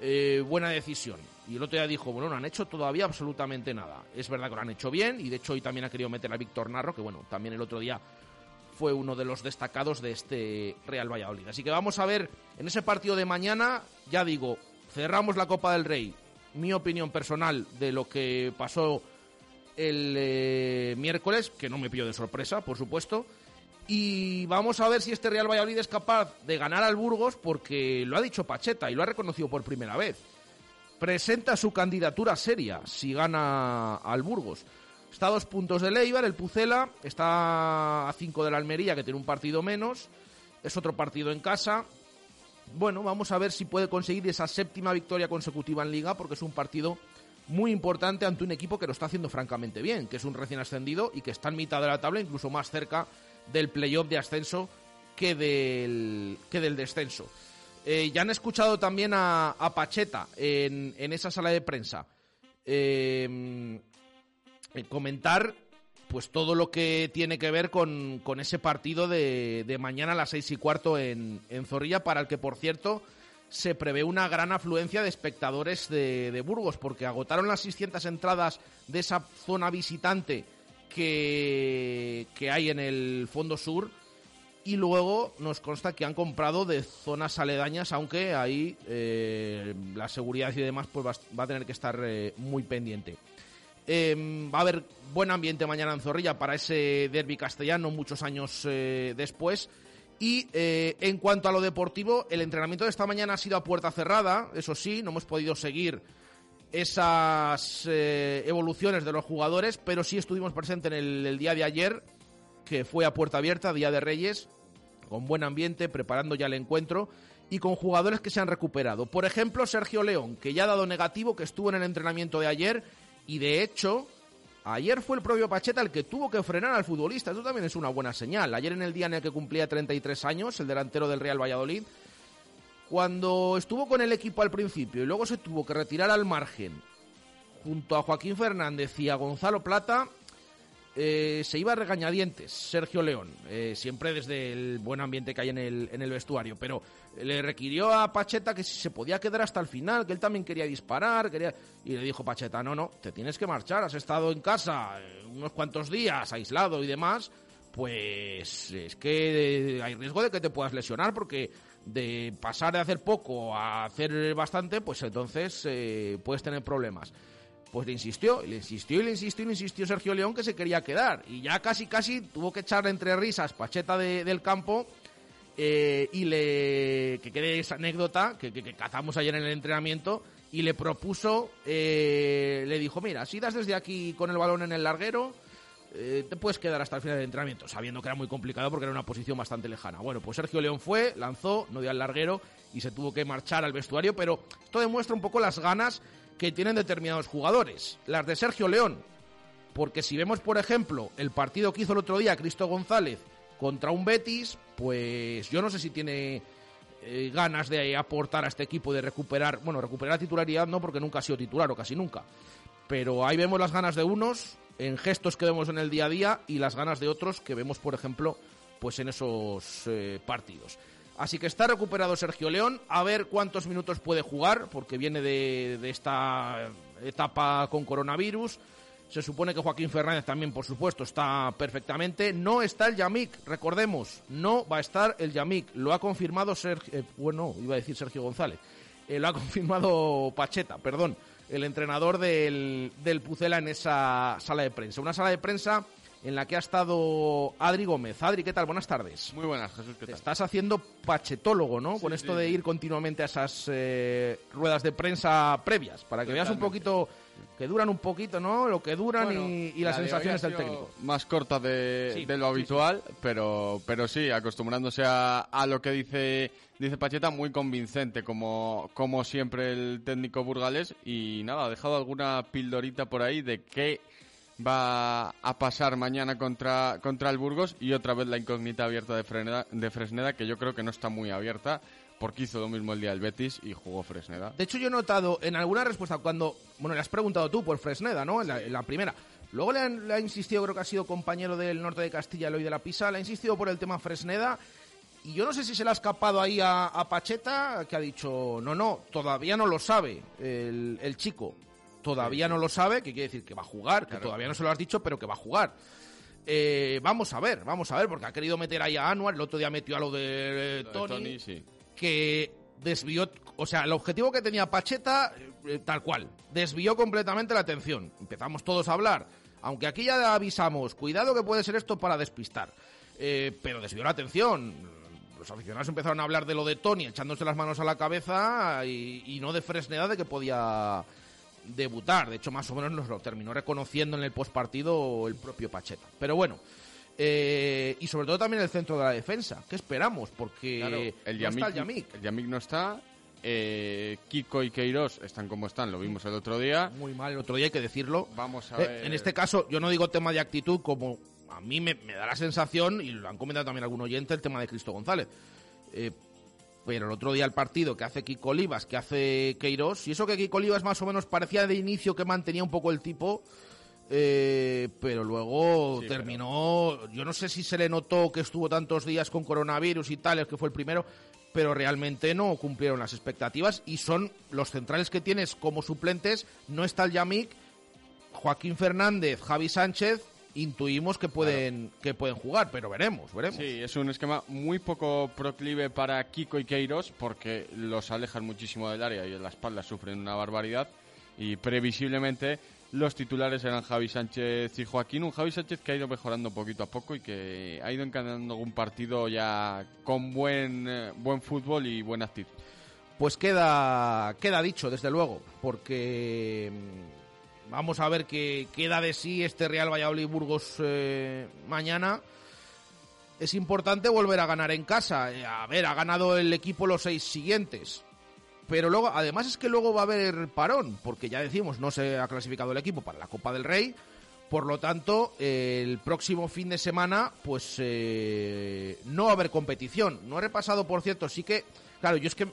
eh, buena decisión. Y el otro día dijo, bueno, no han hecho todavía absolutamente nada. Es verdad que lo han hecho bien y de hecho hoy también ha querido meter a Víctor Narro, que bueno, también el otro día fue uno de los destacados de este Real Valladolid. Así que vamos a ver en ese partido de mañana, ya digo, cerramos la Copa del Rey. Mi opinión personal de lo que pasó el eh, miércoles, que no me pillo de sorpresa, por supuesto. Y vamos a ver si este Real Valladolid es capaz de ganar al Burgos, porque lo ha dicho Pacheta y lo ha reconocido por primera vez. Presenta su candidatura seria si gana al Burgos. Está a dos puntos de Leibar, el Pucela, está a cinco de la Almería, que tiene un partido menos. Es otro partido en casa. bueno, vamos a ver si puede conseguir esa séptima victoria consecutiva en liga, porque es un partido muy importante ante un equipo que lo está haciendo francamente bien, que es un recién ascendido y que está en mitad de la tabla, incluso más cerca del playoff de ascenso que del, que del descenso. Eh, ya han escuchado también a, Pacheta en, esa sala de prensa eh, comentar pues todo lo que tiene que ver con, ese partido de, mañana a las seis y cuarto en, en Zorrilla, para el que, por cierto, se prevé una gran afluencia de espectadores de, Burgos, porque agotaron las 600 entradas de esa zona visitante que, que hay en el fondo sur y luego nos consta que han comprado de zonas aledañas, aunque ahí eh, la seguridad y demás pues va, a tener que estar eh, muy pendiente. Em, va a haber buen ambiente mañana en Zorrilla para ese derby castellano muchos años eh, después. Y eh, en cuanto a lo deportivo, el entrenamiento de esta mañana ha sido a puerta cerrada, eso sí, no hemos podido seguir esas eh, evoluciones de los jugadores, pero sí estuvimos presentes en el, día de ayer, que fue a puerta abierta, Día de Reyes, con buen ambiente, preparando ya el encuentro y con jugadores que se han recuperado. Por ejemplo, Sergio León, que ya ha dado negativo, que estuvo en el entrenamiento de ayer y de hecho Ayer fue el propio Pacheta el que tuvo que frenar al futbolista. Eso también es una buena señal. Ayer en el día en el que cumplía 33 años, el delantero del Real Valladolid, cuando estuvo con el equipo al principio y luego se tuvo que retirar al margen junto a Joaquín Fernández y a Gonzalo Plata, eh, se iba a regañadientes Sergio León, eh, siempre desde el buen ambiente que hay en el, en el vestuario, pero le requirió a Pacheta que si se podía quedar hasta el final, que él también quería disparar, quería... y le dijo Pacheta, no, no, te tienes que marchar, has estado en casa eh, unos cuantos días, aislado y demás, pues es que hay riesgo de que te puedas lesionar porque de pasar de hacer poco a hacer bastante, pues entonces puedes tener problemas. Pues le insistió, le insistió y le insistió y le insistió Sergio León que se quería quedar. Y ya casi, casi tuvo que echar entre risas Pacheta del campo eh, y le. que quede esa anécdota que, cazamos ayer en el entrenamiento. Y le propuso, eh, le dijo: Mira, si das desde aquí con el balón en el larguero, eh, te puedes quedar hasta el final del entrenamiento, sabiendo que era muy complicado porque era una posición bastante lejana. Bueno, pues Sergio León fue, lanzó, no dio al larguero y se tuvo que marchar al vestuario, pero esto demuestra un poco las ganas que tienen determinados jugadores. Las de Sergio León. Porque si vemos, por ejemplo, el partido que hizo el otro día Cristo González contra un Betis, pues yo no sé si tiene eh, ganas de aportar a este equipo, de recuperar, bueno, recuperar titularidad no, porque nunca ha sido titular o casi nunca. Pero ahí vemos las ganas de unos en gestos que vemos en el día a día y las ganas de otros que vemos, por ejemplo, pues en esos eh, partidos. Así que está recuperado Sergio León, a ver cuántos minutos puede jugar, porque viene de, esta etapa con coronavirus. Se supone que Joaquín Fernández también, por supuesto, está perfectamente. No está el Yamik, recordemos, no va a estar el Yamik. Lo ha confirmado Sergio, eh, bueno, iba a decir Sergio González. Eh, lo ha <laughs> confirmado Pacheta, perdón, el entrenador del, del Pucela en esa sala de prensa. Una sala de prensa en la que ha estado Adri Gómez. Adri, ¿qué tal? Buenas tardes. Muy buenas, Jesús, ¿qué tal? estás haciendo pachetólogo, ¿no? Con esto de ir continuamente a esas eh, ruedas de prensa previas, para que veas un poquito, que duran un poquito, ¿no? Lo que duran y, las sensaciones del técnico. Más corta de, lo habitual, pero, pero sí, acostumbrándose a, lo que dice dice Pacheta, muy convincente, como, como siempre el técnico burgalés. Y nada, ha dejado alguna pildorita por ahí de qué va a pasar mañana contra, contra el Burgos y otra vez la incógnita abierta de Fresneda, de Fresneda, que yo creo que no está muy abierta porque hizo lo mismo el día del Betis y jugó Fresneda. De hecho, yo he notado en alguna respuesta cuando, bueno, le has preguntado tú por Fresneda, ¿no? En la, primera. Luego le, ha insistido, creo que ha sido compañero del norte de Castilla, Eloy de la Pisa, le ha insistido por el tema Fresneda. Y yo no sé si se le ha escapado ahí a, Pacheta, que ha dicho, no, no, todavía no lo sabe el chico todavía no lo sabe, que quiere decir que va a jugar, que todavía no se lo has dicho, pero que va a jugar. Eh, vamos a ver, vamos a ver, porque ha querido meter ahí a Anuar, el otro día metió a lo de, Tony, que desvió, o sea, el objetivo que tenía Pacheta, eh, tal cual, desvió completamente la atención. Empezamos todos a hablar, aunque aquí ya avisamos, cuidado que puede ser esto para despistar, eh, pero desvió la atención. Los aficionados empezaron a hablar de lo de Tony, echándose las manos a la cabeza y, y no de Fresneda de que podía debutar. De hecho, más o menos nos lo terminó reconociendo en el postpartido el propio Pacheta. Pero bueno, Eh, y sobre todo también el centro de la defensa. ¿Qué esperamos? Porque Claro, el no está el Yamik, Yamik. el Yamik no está. eh, Kiko y Queiroz están como están, lo vimos el otro día. Muy mal el otro día, hay que decirlo. Vamos a Eh, ver. en este caso, yo no digo tema de actitud, como a mí me, me da la sensación, y lo han comentado también algún oyente, el tema de Cristo González. Eh, pero el otro día el partido que hace Kiko Olivas, que hace Queiroz, y eso que Kiko Olivas más o menos parecía de inicio que mantenía un poco el tipo, eh, pero luego Sí, terminó, yo no sé si se le notó que estuvo tantos días con coronavirus y tal, que fue el primero, pero realmente no cumplieron las expectativas y son los centrales que tienes como suplentes, no está el Yamik, Joaquín Fernández, Javi Sánchez, intuimos que pueden que pueden jugar, pero veremos, veremos. Sí, es un esquema muy poco proclive para Kiko y Queiroz porque los alejan muchísimo del área y en la espalda sufren una barbaridad. Y previsiblemente los titulares eran Javi Sánchez y Joaquín. Un Javi Sánchez que ha ido mejorando poquito a poco y que ha ido encadenando un partido ya con buen, eh, buen fútbol y buena actitud. Pues queda, queda dicho, desde luego, porque vamos a ver qué queda de sí este Real Valladolid Burgos eh, mañana. Es importante volver a ganar en casa. Eh, A ver, ha ganado el equipo los seis siguientes. Pero luego, además es que luego va a haber parón, porque ya decimos, no se ha clasificado el equipo para la Copa del Rey. Por lo tanto, el próximo fin de semana, pues eh, no va a haber competición. No he repasado, por cierto, sí que, claro, yo es que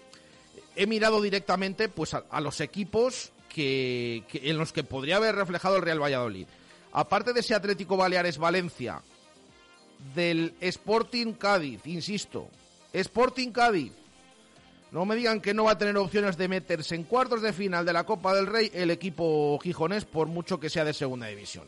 he mirado directamente pues a los equipos que, que- en los que podría haber reflejado el Real Valladolid. Aparte de ese Atlético Baleares Valencia, del Sporting Cádiz, insisto, Sporting Cádiz. No me digan que no va a tener opciones de meterse en cuartos de final de la Copa del Rey el equipo gijonés, por mucho que sea de segunda división.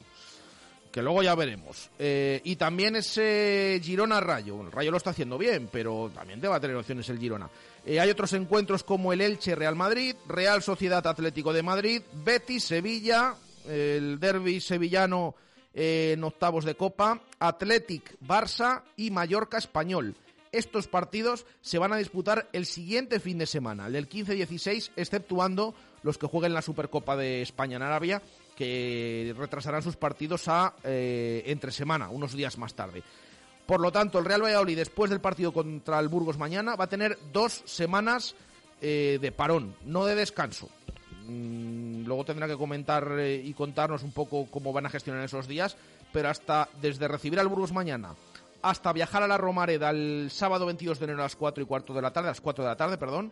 Que luego ya veremos. Eh, y también ese Girona Rayo. El Rayo lo está haciendo bien, pero también te va a tener opciones el Girona. Eh, hay otros encuentros como el Elche Real Madrid, Real Sociedad Atlético de Madrid, Betis Sevilla, el derby sevillano en octavos de Copa, Athletic Barça y Mallorca Español. Estos partidos se van a disputar el siguiente fin de semana, el del 15-16, exceptuando los que jueguen la Supercopa de España en Arabia, que retrasarán sus partidos a eh, entre semana, unos días más tarde. Por lo tanto, el Real Valladolid, después del partido contra el Burgos mañana, va a tener dos semanas eh, de parón, no de descanso. Mm, luego tendrá que comentar eh, y contarnos un poco cómo van a gestionar esos días, pero hasta desde recibir al Burgos mañana hasta viajar a la Romareda el sábado 22 de enero a las 4 y cuarto de la tarde, a las 4 de la tarde, perdón,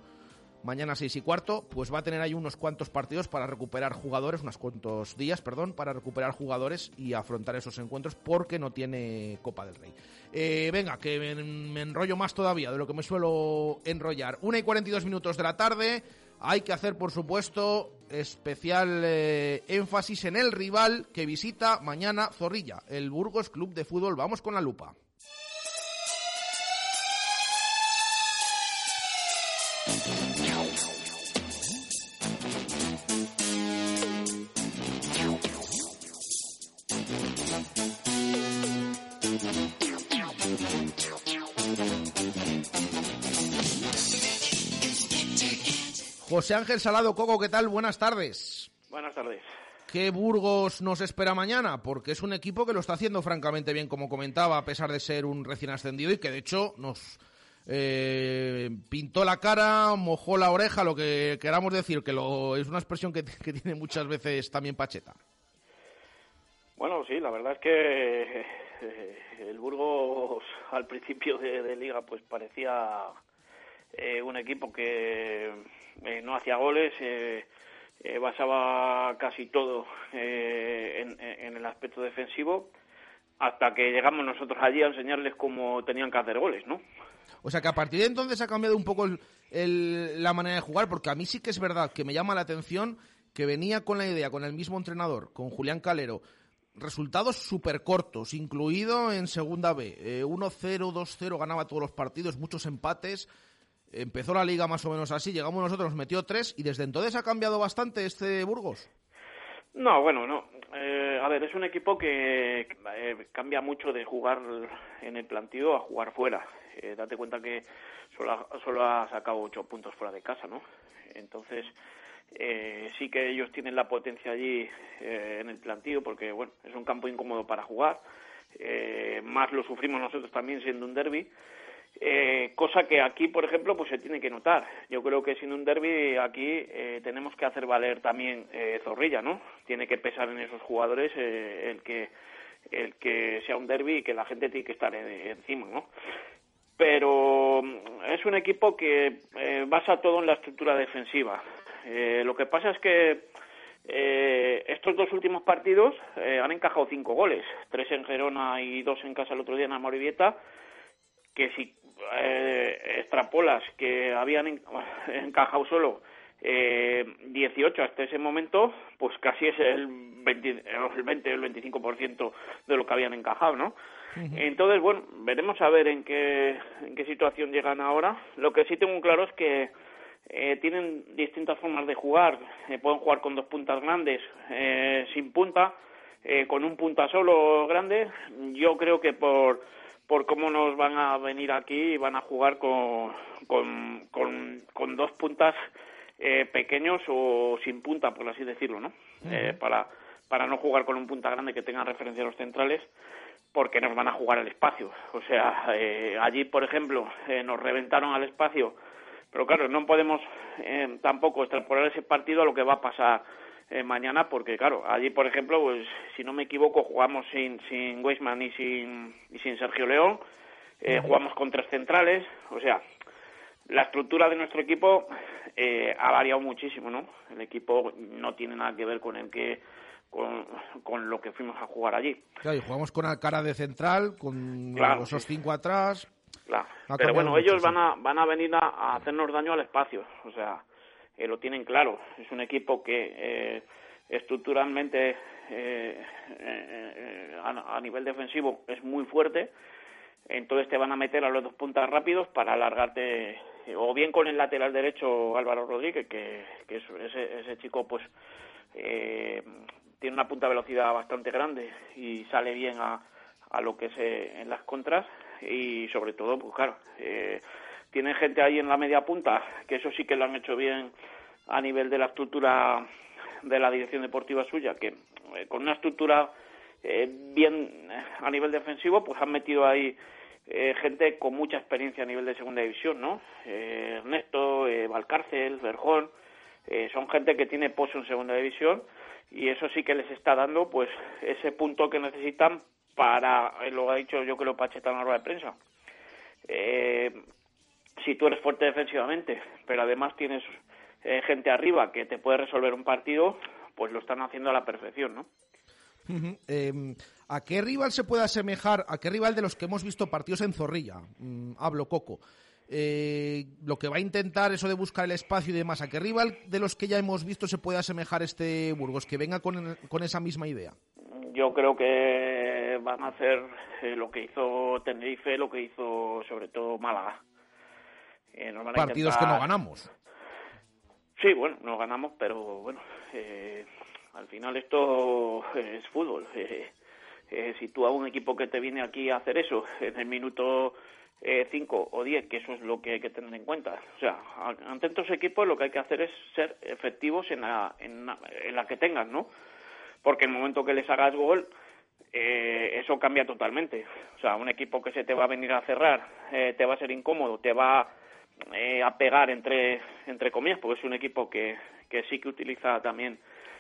mañana 6 y cuarto, pues va a tener ahí unos cuantos partidos para recuperar jugadores, unos cuantos días, perdón, para recuperar jugadores y afrontar esos encuentros porque no tiene Copa del Rey. Eh, venga, que me, enrollo más todavía de lo que me suelo enrollar. 1 y 42 minutos de la tarde. Hay que hacer, por supuesto, especial eh, énfasis en el rival que visita mañana Zorrilla, el Burgos Club de Fútbol. Vamos con la lupa. José Ángel Salado Coco, ¿qué tal? Buenas tardes. Buenas tardes. ¿Qué Burgos nos espera mañana? Porque es un equipo que lo está haciendo francamente bien, como comentaba, a pesar de ser un recién ascendido y que de hecho nos eh, pintó la cara, mojó la oreja, lo que queramos decir, que lo, es una expresión que, que tiene muchas veces también Pacheta. Bueno, sí, la verdad es que eh, el Burgos al principio de, de liga pues parecía eh, un equipo que eh, no hacía goles, eh, eh, basaba casi todo eh, en, en el aspecto defensivo, hasta que llegamos nosotros allí a enseñarles cómo tenían que hacer goles, ¿no? O sea que a partir de entonces ha cambiado un poco el- la manera de jugar, porque a mí sí que es verdad que me llama la atención que venía con la idea, con el mismo entrenador, con Julián Calero, resultados súper cortos, incluido en Segunda B. Eh, 1-0, 2-0, ganaba todos los partidos, muchos empates. Empezó la liga más o menos así, llegamos nosotros, nos metió tres y desde entonces ha cambiado bastante este Burgos. No, bueno, no. Eh, a ver, es un equipo que eh, cambia mucho de jugar en el plantío a jugar fuera. Eh, date cuenta que solo ha, solo ha sacado ocho puntos fuera de casa, ¿no? Entonces, eh, sí que ellos tienen la potencia allí eh, en el plantío porque, bueno, es un campo incómodo para jugar. más lo sufrimos nosotros también siendo un derby. Eh, cosa que aquí, por ejemplo, pues se tiene que notar. Yo creo que siendo un derby aquí eh, tenemos que hacer valer también eh, Zorrilla, ¿no? Tiene que pesar en esos jugadores eh, el que el que sea un derby y que la gente tiene que estar en- encima, ¿no? Pero mm, es un equipo que eh, basa todo en la estructura defensiva. Eh, lo que pasa es que eh, estos dos últimos partidos eh, han encajado cinco goles, tres en Gerona y dos en casa el otro día en Amoribieta, que si eh, extrapolas que habían en- <laughs> encajado solo eh, 18 hasta ese momento, pues casi es el 20, el 20 el 25% de lo que habían encajado, ¿no? Entonces, bueno, veremos a ver en qué, en qué situación llegan ahora. Lo que sí tengo claro es que eh, tienen distintas formas de jugar. Eh, pueden jugar con dos puntas grandes, eh, sin punta, eh, con un punta solo grande. Yo creo que por, por cómo nos van a venir aquí, van a jugar con, con, con, con dos puntas eh, pequeños o sin punta, por así decirlo, ¿no? Eh, para, para no jugar con un punta grande que tenga referencia a los centrales porque nos van a jugar al espacio. O sea, eh, allí, por ejemplo, eh, nos reventaron al espacio, pero claro, no podemos eh, tampoco extrapolar ese partido a lo que va a pasar eh, mañana, porque claro, allí, por ejemplo, pues si no me equivoco, jugamos sin, sin Weisman y sin, y sin Sergio León, eh, jugamos con tres centrales, o sea, la estructura de nuestro equipo eh, ha variado muchísimo, ¿no? El equipo no tiene nada que ver con el que con, con lo que fuimos a jugar allí. Claro, y jugamos con Alcara de central, con Claro, esos cinco atrás. Claro. Pero bueno, ellos van a van a venir a, a hacernos daño al espacio, o sea, eh, lo tienen claro. Es un equipo que eh, estructuralmente eh, eh, eh, a, nivel defensivo es muy fuerte. Entonces te van a meter a los dos puntas rápidos para alargarte, o bien con el lateral derecho Álvaro Rodríguez, que, es- ese, ese chico pues tiene una punta de velocidad bastante grande y sale bien a, lo que es en las contras y sobre todo, pues claro, eh, tiene gente ahí en la media punta, que eso sí que lo han hecho bien a nivel de la estructura de la dirección deportiva suya, que eh, con una estructura eh, bien eh, a nivel defensivo, pues han metido ahí eh, gente con mucha experiencia a nivel de segunda división, ¿no? Eh, Ernesto, Valcárcel, Verjón, son gente que tiene pozo en segunda división y eso sí que les está dando pues ese punto que necesitan para, lo ha dicho yo creo Pacheta en la rueda de prensa, si tú eres fuerte defensivamente, pero además tienes eh, gente arriba que te puede resolver un partido, pues lo están haciendo a la perfección, ¿no? Eh, ¿A qué rival se puede asemejar? ¿A qué rival de los que hemos visto partidos en Zorrilla? Mm, hablo Coco. Eh, lo que va a intentar eso de buscar el espacio y demás. ¿A qué rival de los que ya hemos visto se puede asemejar este Burgos? Que venga con, con esa misma idea. Yo creo que van a hacer eh, lo que hizo Tenerife, lo que hizo sobre todo Málaga. Eh, nos van a Partidos que no ganamos. Sí, bueno, no ganamos, pero bueno, eh, al final esto es fútbol. Eh, eh, si tú a un equipo que te viene aquí a hacer eso en el minuto 5 o 10, que eso es lo que hay que tener en cuenta. O sea, ante estos equipos lo que hay que hacer es ser efectivos en la, en la, en la que tengas, ¿no? Porque el momento que les hagas gol, eh, eso cambia totalmente. O sea, un equipo que se te va a venir a cerrar, eh, te va a ser incómodo, te va eh, a pegar entre entre comillas, porque es un equipo que, que sí que utiliza también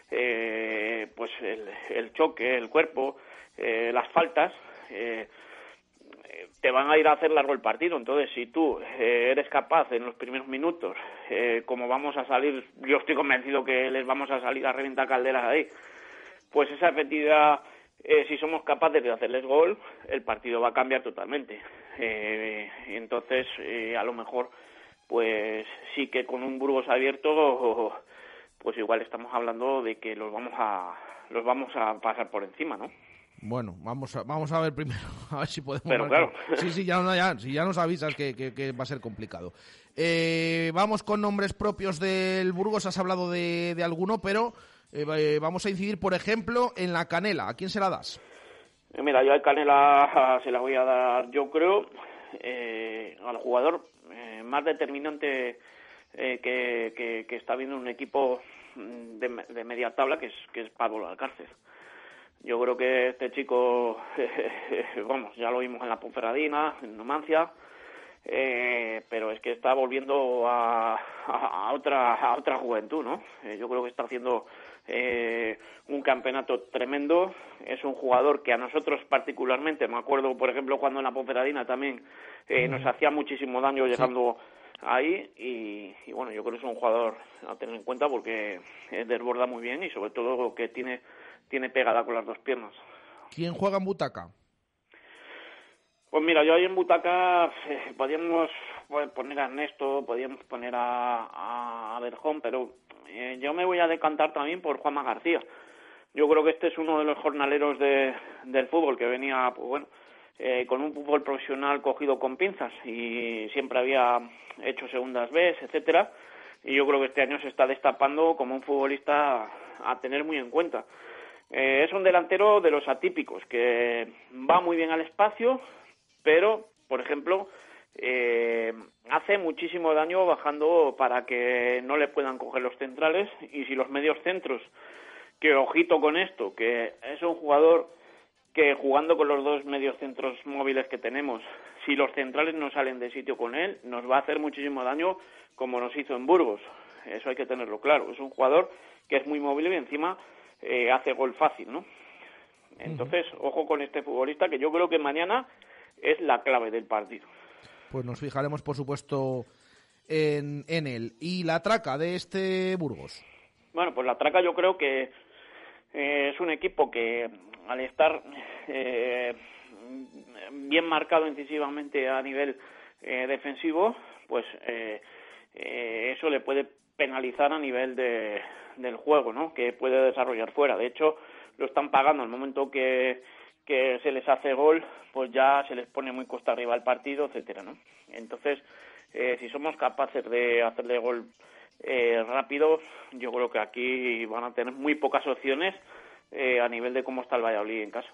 eh, pues el, choque, el cuerpo, eh, las faltas, eh, te van a ir a hacer largo el partido. Entonces, si tú eh, eres capaz en los primeros minutos, eh, como vamos a salir, yo estoy convencido que les vamos a salir a reventar calderas ahí, pues esa efectividad, eh, si somos capaces de hacerles gol, el partido va a cambiar totalmente. Eh, entonces, eh, a lo mejor, pues sí que con un Burgos abierto, pues igual estamos hablando de que los vamos a los vamos a pasar por encima, ¿no? Bueno, vamos a, vamos a ver primero, <laughs> a ver si podemos. Pero marcar. claro. Sí, sí, ya, no- ya, si ya nos avisas que, que- que va a ser complicado. Eh, vamos con nombres propios del Burgos, has hablado de, de alguno, pero eh, eh, vamos a incidir, por ejemplo, en la canela. ¿A quién se la das? Eh, Mira, yo al Canela <laughs> se la voy a dar, yo creo, eh, al jugador eh, más determinante eh, que, que, está viendo un equipo mm, de, me- de media tabla, que es, que es Pablo Alcárcez. Yo creo que este chico, <laughs> vamos, ya lo vimos en la Ponferradina, en Numancia, eh, pero es que está volviendo a, a, otra a otra juventud, ¿no? Eh, yo creo que está haciendo eh, un campeonato tremendo. Es un jugador que a nosotros particularmente, me acuerdo, por ejemplo, cuando en la Ponferradina también eh, nos hacía muchísimo daño llegando ahí y, y, bueno, yo creo que es un jugador a tener en cuenta porque eh, desborda muy bien y sobre todo que tiene tiene pegada con las dos piernas. ¿Quién juega en butaca? Pues mira, yo ahí en butaca eh, podíamos poner a Ernesto, podíamos poner a, a Berjón, pero eh, yo me voy a decantar también por Juanma García. Yo creo que este es uno de los jornaleros de, del fútbol que venía, pues bueno, eh, con un fútbol profesional cogido con pinzas y siempre había hecho segundas B, etcétera. Y yo creo que este año se está destapando como un futbolista a tener muy en cuenta. Eh, es un delantero de los atípicos que va muy bien al espacio, pero, por ejemplo, eh, hace muchísimo daño bajando para que no le puedan coger los centrales y si los medios centros, que ojito con esto, que es un jugador que jugando con los dos medios centros móviles que tenemos, si los centrales no salen de sitio con él, nos va a hacer muchísimo daño como nos hizo en Burgos. Eso hay que tenerlo claro. Es un jugador que es muy móvil y encima eh, hace gol fácil, ¿no? Entonces, ojo con este futbolista que yo creo que mañana es la clave del partido. Pues nos fijaremos, por supuesto, en, en él. ¿Y la traca de este Burgos? Bueno, pues la traca yo creo que eh, es un equipo que al estar eh, bien marcado incisivamente a nivel eh, defensivo, pues eh, eh, eso le puede penalizar a nivel de, del juego, ¿no? Que puede desarrollar fuera. De hecho, lo están pagando al momento que que se les hace gol, pues ya se les pone muy costa arriba el partido, etcétera, ¿no? Entonces, eh, si somos capaces de hacerle gol eh, rápido, yo creo que aquí van a tener muy pocas opciones eh, a nivel de cómo está el Valladolid en casa.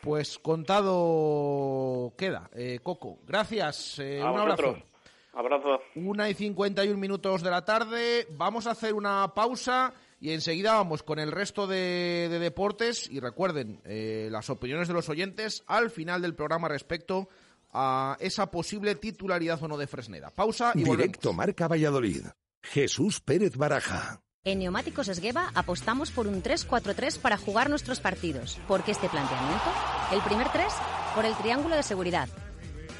Pues contado queda. Eh, Coco, gracias. Eh, un abrazo. Abrazo. Una y 51 minutos de la tarde. Vamos a hacer una pausa y enseguida vamos con el resto de, de deportes. Y recuerden eh, las opiniones de los oyentes al final del programa respecto a esa posible titularidad o no de Fresneda. Pausa y volvemos. Directo Marca Valladolid. Jesús Pérez Baraja. En Neumáticos Esgueva apostamos por un 3-4-3 para jugar nuestros partidos. ¿Por qué este planteamiento? El primer 3 por el triángulo de seguridad.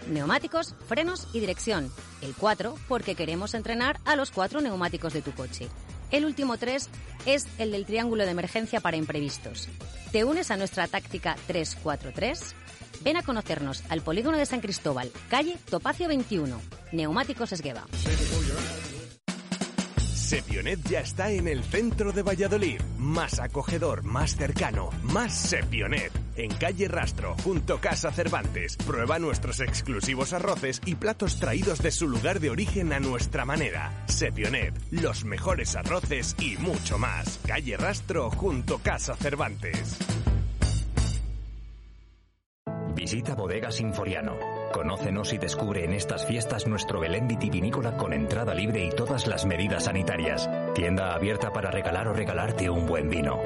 Neumáticos, frenos y dirección. El 4 porque queremos entrenar a los cuatro neumáticos de tu coche. El último 3 es el del triángulo de emergencia para imprevistos. ¿Te unes a nuestra táctica 3-4-3? Ven a conocernos al polígono de San Cristóbal, calle Topacio 21. Neumáticos Esgueva. Sepionet ya está en el centro de Valladolid. Más acogedor, más cercano, más Sepionet. En calle Rastro, junto Casa Cervantes. Prueba nuestros exclusivos arroces y platos traídos de su lugar de origen a nuestra manera. Sepionet, los mejores arroces y mucho más. Calle Rastro, junto Casa Cervantes. Visita Bodega Sinforiano. Conócenos y descubre en estas fiestas nuestro Belén vitivinícola con entrada libre y todas las medidas sanitarias. Tienda abierta para regalar o regalarte un buen vino.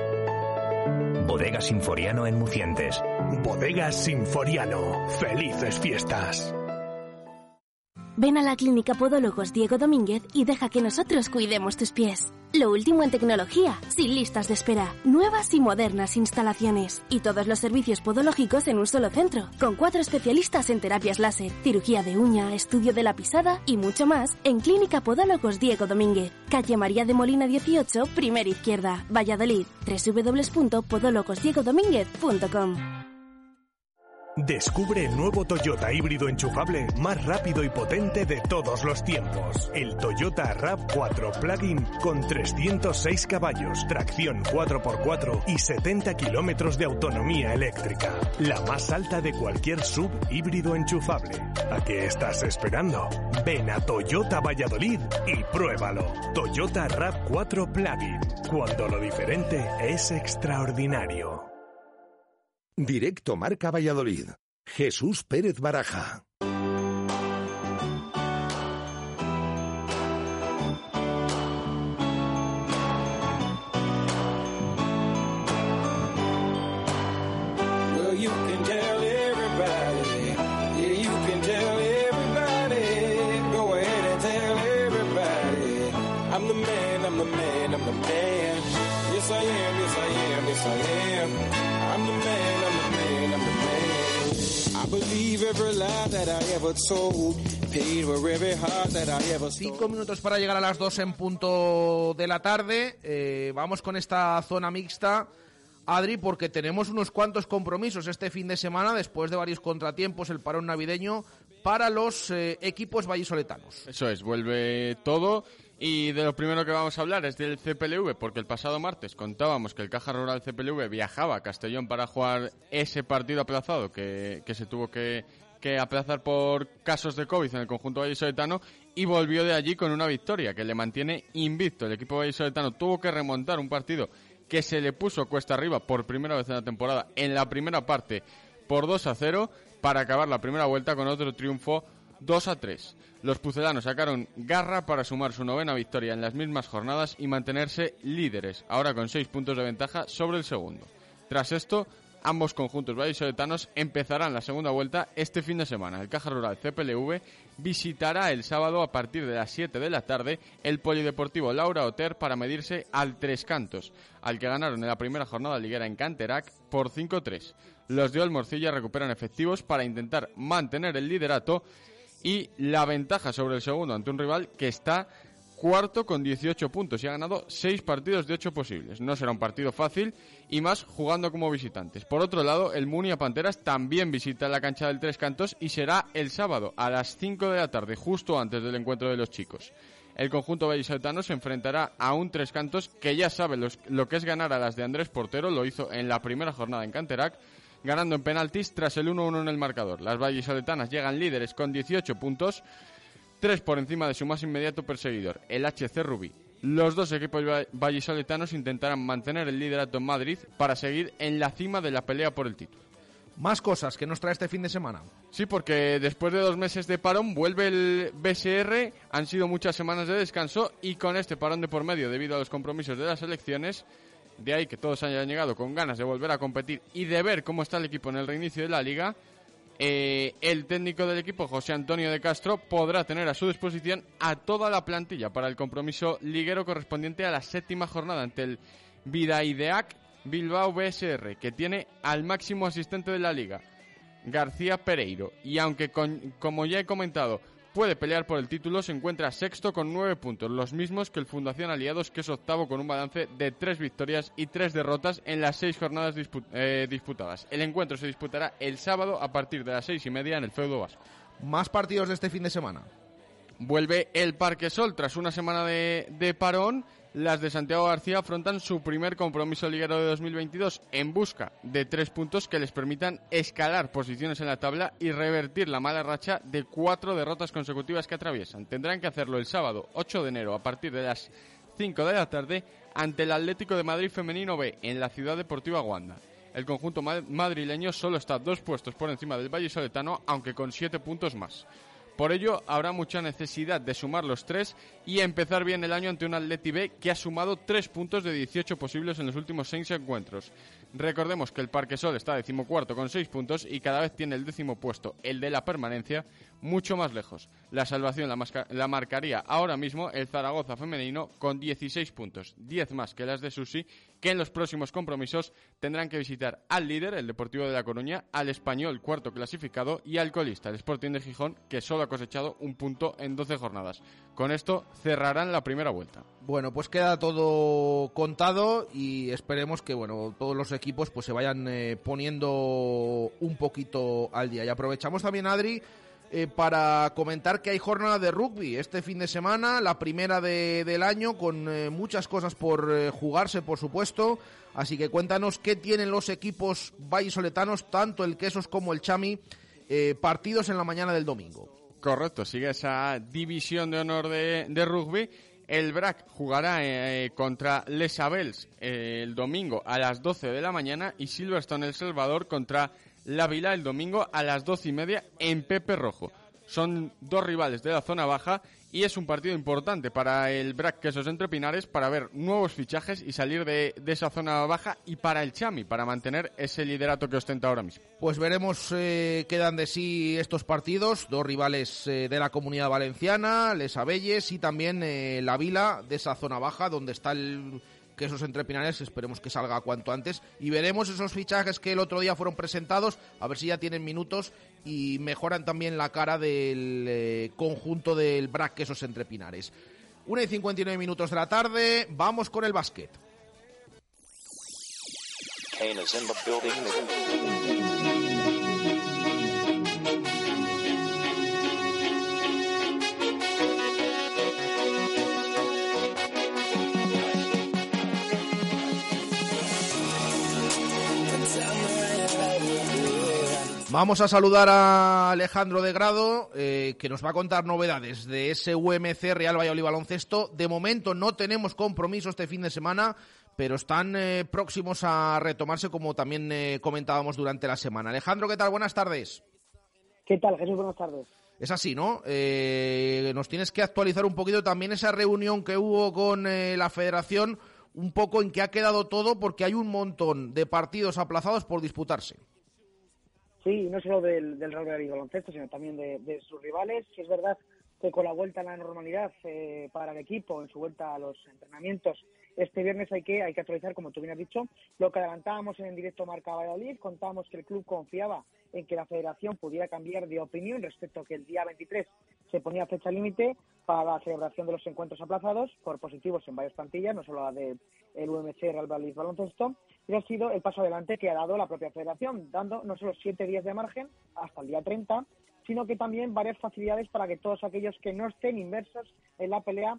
Bodega Sinforiano en Mucientes. Bodega Sinforiano. Felices fiestas. Ven a la Clínica Podólogos Diego Domínguez y deja que nosotros cuidemos tus pies. Lo último en tecnología, sin listas de espera, nuevas y modernas instalaciones. Y todos los servicios podológicos en un solo centro, con cuatro especialistas en terapias láser, cirugía de uña, estudio de la pisada y mucho más en Clínica Podólogos Diego Domínguez, calle María de Molina 18, primera izquierda, Valladolid, www.podologosdiegodomínguez.com. Descubre el nuevo Toyota híbrido enchufable más rápido y potente de todos los tiempos. El Toyota RAV4 Plug-in con 306 caballos, tracción 4x4 y 70 kilómetros de autonomía eléctrica. La más alta de cualquier sub híbrido enchufable. ¿A qué estás esperando? Ven a Toyota Valladolid y pruébalo. Toyota RAV4 Plug-in. Cuando lo diferente es extraordinario. Directo Marca Valladolid. Jesús Pérez Baraja. Cinco minutos para llegar a las dos en punto de la tarde. Eh, vamos con esta zona mixta. Adri, porque tenemos unos cuantos compromisos este fin de semana, después de varios contratiempos, el parón navideño, para los eh, equipos vallisoletanos. Eso es, vuelve todo. Y de lo primero que vamos a hablar es del CPLV, porque el pasado martes contábamos que el Caja Rural CPLV viajaba a Castellón para jugar ese partido aplazado que, que se tuvo que, que aplazar por casos de COVID en el conjunto vallisoletano y volvió de allí con una victoria que le mantiene invicto. El equipo vallisoletano tuvo que remontar un partido que se le puso cuesta arriba por primera vez en la temporada en la primera parte por 2 a 0 para acabar la primera vuelta con otro triunfo 2 a 3. Los pucelanos sacaron garra para sumar su novena victoria en las mismas jornadas y mantenerse líderes, ahora con 6 puntos de ventaja sobre el segundo. Tras esto, ambos conjuntos vallisoletanos empezarán la segunda vuelta este fin de semana. El Caja Rural CPLV visitará el sábado a partir de las 7 de la tarde el Polideportivo Laura Oter para medirse al Tres Cantos, al que ganaron en la primera jornada liguera en Canterac por 5-3. Los de Olmorcilla recuperan efectivos para intentar mantener el liderato y la ventaja sobre el segundo ante un rival que está cuarto con 18 puntos y ha ganado 6 partidos de 8 posibles. No será un partido fácil y más jugando como visitantes. Por otro lado, el Munia Panteras también visita la cancha del Tres Cantos y será el sábado a las 5 de la tarde, justo antes del encuentro de los chicos. El conjunto vallisoletano se enfrentará a un Tres Cantos que ya sabe lo que es ganar a las de Andrés Portero, lo hizo en la primera jornada en Canterac, ganando en penaltis tras el 1-1 en el marcador. Las vallisoletanas llegan líderes con 18 puntos, tres por encima de su más inmediato perseguidor, el HC Rubí. Los dos equipos va- vallisoletanos intentarán mantener el liderato en Madrid para seguir en la cima de la pelea por el título. Más cosas que nos trae este fin de semana. Sí, porque después de dos meses de parón vuelve el BSR, han sido muchas semanas de descanso y con este parón de por medio debido a los compromisos de las elecciones, de ahí que todos hayan llegado con ganas de volver a competir y de ver cómo está el equipo en el reinicio de la liga, eh, el técnico del equipo, José Antonio de Castro, podrá tener a su disposición a toda la plantilla para el compromiso liguero correspondiente a la séptima jornada ante el Vidaideac Bilbao BSR, que tiene al máximo asistente de la liga, García Pereiro. Y aunque, con- como ya he comentado, puede pelear por el título, se encuentra sexto con nueve puntos, los mismos que el Fundación Aliados, que es octavo con un balance de tres victorias y tres derrotas en las seis jornadas eh, disputadas. El encuentro se disputará el sábado a partir de las seis y media en el Feudo Vasco. Más partidos de este fin de semana. Vuelve el Parque Sol tras una semana de, de parón. Las de Santiago García afrontan su primer compromiso liguero de 2022 en busca de tres puntos que les permitan escalar posiciones en la tabla y revertir la mala racha de cuatro derrotas consecutivas que atraviesan. Tendrán que hacerlo el sábado 8 de enero a partir de las 5 de la tarde ante el Atlético de Madrid Femenino B en la Ciudad Deportiva Wanda. El conjunto ma- madrileño solo está dos puestos por encima del Valle Soletano, aunque con siete puntos más. Por ello, habrá mucha necesidad de sumar los tres y empezar bien el año ante un Atleti B que ha sumado tres puntos de 18 posibles en los últimos seis encuentros. Recordemos que el Parque Sol está decimocuarto con seis puntos y cada vez tiene el décimo puesto, el de la permanencia, mucho más lejos. La salvación la, marcaría ahora mismo el Zaragoza femenino con 16 puntos, 10 más que las de Susi, que en los próximos compromisos tendrán que visitar al líder, el Deportivo de La Coruña, al español cuarto clasificado y al colista, el Sporting de Gijón, que solo ha cosechado un punto en 12 jornadas. Con esto cerrarán la primera vuelta. Bueno, pues queda todo contado y esperemos que bueno todos los equipos pues se vayan eh, poniendo un poquito al día. Y aprovechamos también, Adri, eh, para comentar que hay jornada de rugby este fin de semana, la primera de- del año, con eh, muchas cosas por eh, jugarse, por supuesto. Así que cuéntanos qué tienen los equipos vallisoletanos, tanto el Quesos como el Chami, partidos en la mañana del domingo. Correcto, sigue esa división de honor de, de rugby. El BRAC jugará contra Les Abels el domingo a las 12 de la mañana y Silverstone El Salvador contra La Vila el domingo a las 12 y media en Pepe Rojo. Son dos rivales de la zona baja y es un partido importante para el Brac Quesos Entre Pinares para ver nuevos fichajes y salir de, esa zona baja y para el Chami, para mantener ese liderato que ostenta ahora mismo. Pues veremos eh, de sí estos partidos, dos rivales eh, de la comunidad valenciana, Les Abelles y también eh, la Vila de esa zona baja donde está el Quesos Entre Pinares, esperemos que salga cuanto antes y veremos esos fichajes que el otro día fueron presentados, a ver si ya tienen minutos y mejoran también la cara del eh, conjunto del BRAC Quesos Entre Pinares. 1 y 59 minutos de la tarde, vamos con el básquet. Vamos a saludar a Alejandro de Grado, eh, que nos va a contar novedades de ese UMC Real Valladolid Baloncesto. De momento no tenemos compromiso este fin de semana, pero están eh, próximos a retomarse, como también eh, comentábamos durante la semana. Alejandro, ¿qué tal? Buenas tardes. ¿Qué tal, Jesús? Buenas tardes. Es así, ¿no? Eh, nos tienes que actualizar un poquito también esa reunión que hubo con la federación, un poco en qué ha quedado todo, porque hay un montón de partidos aplazados por disputarse. Sí, no solo del, del Real Madrid baloncesto, sino también de, de, sus rivales. Es verdad que con la vuelta a la normalidad eh, para el equipo, en su vuelta a los entrenamientos, este viernes hay que, hay que actualizar, como tú bien has dicho, lo que adelantábamos en el directo Marca Valladolid, contábamos que el club confiaba en que la federación pudiera cambiar de opinión respecto a que el día 23 se ponía fecha límite para la celebración de los encuentros aplazados por positivos en varias plantillas, no solo la de UMC Real Valladolid Baloncesto, y ha sido el paso adelante que ha dado la propia federación, dando no solo siete días de margen hasta el día 30, sino que también varias facilidades para que todos aquellos que no estén inmersos en la pelea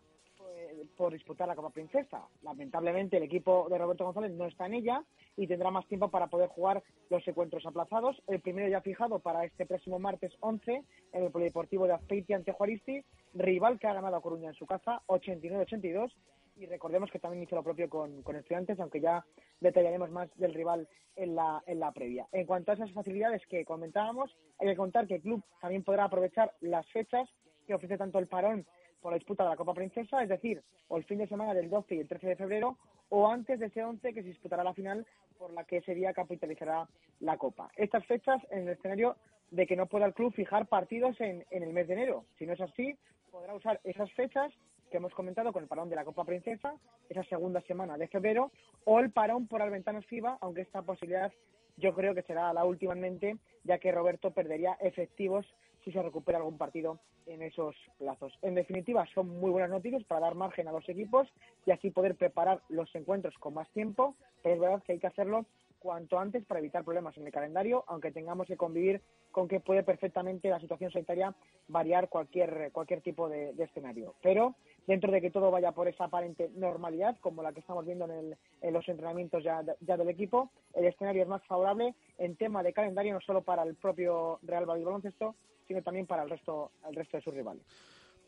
por disputar la Copa Princesa. Lamentablemente el equipo de Roberto González no está en ella y tendrá más tiempo para poder jugar los encuentros aplazados. El primero ya fijado para este próximo martes 11 en el Polideportivo de Azpeiti ante Juaristi, rival que ha ganado a Coruña en su casa 89-82 y recordemos que también hizo lo propio con, con, estudiantes, aunque ya detallaremos más del rival en la, en la previa. En cuanto a esas facilidades que comentábamos, hay que contar que el club también podrá aprovechar las fechas que ofrece tanto el parón por la disputa de la Copa Princesa, es decir, o el fin de semana del 12 y el 13 de febrero, o antes de ese 11 que se disputará la final por la que ese día capitalizará la Copa. Estas fechas en el escenario de que no pueda el club fijar partidos en, en el mes de enero. Si no es así, podrá usar esas fechas que hemos comentado con el parón de la Copa Princesa, esa segunda semana de febrero, o el parón por las FIBA, aunque esta posibilidad yo creo que será la última en mente, ya que Roberto perdería efectivos si se recupera algún partido en esos plazos. En definitiva, son muy buenas noticias para dar margen a los equipos y así poder preparar los encuentros con más tiempo, pero es verdad que hay que hacerlo cuanto antes para evitar problemas en el calendario, aunque tengamos que convivir con que puede perfectamente la situación sanitaria variar cualquier, cualquier tipo de, escenario. Pero dentro de que todo vaya por esa aparente normalidad, como la que estamos viendo en, el, en los entrenamientos ya, ya, del equipo, el escenario es más favorable en tema de calendario, no solo para el propio Real Madrid Baloncesto, sino también para el resto, el resto de sus rivales.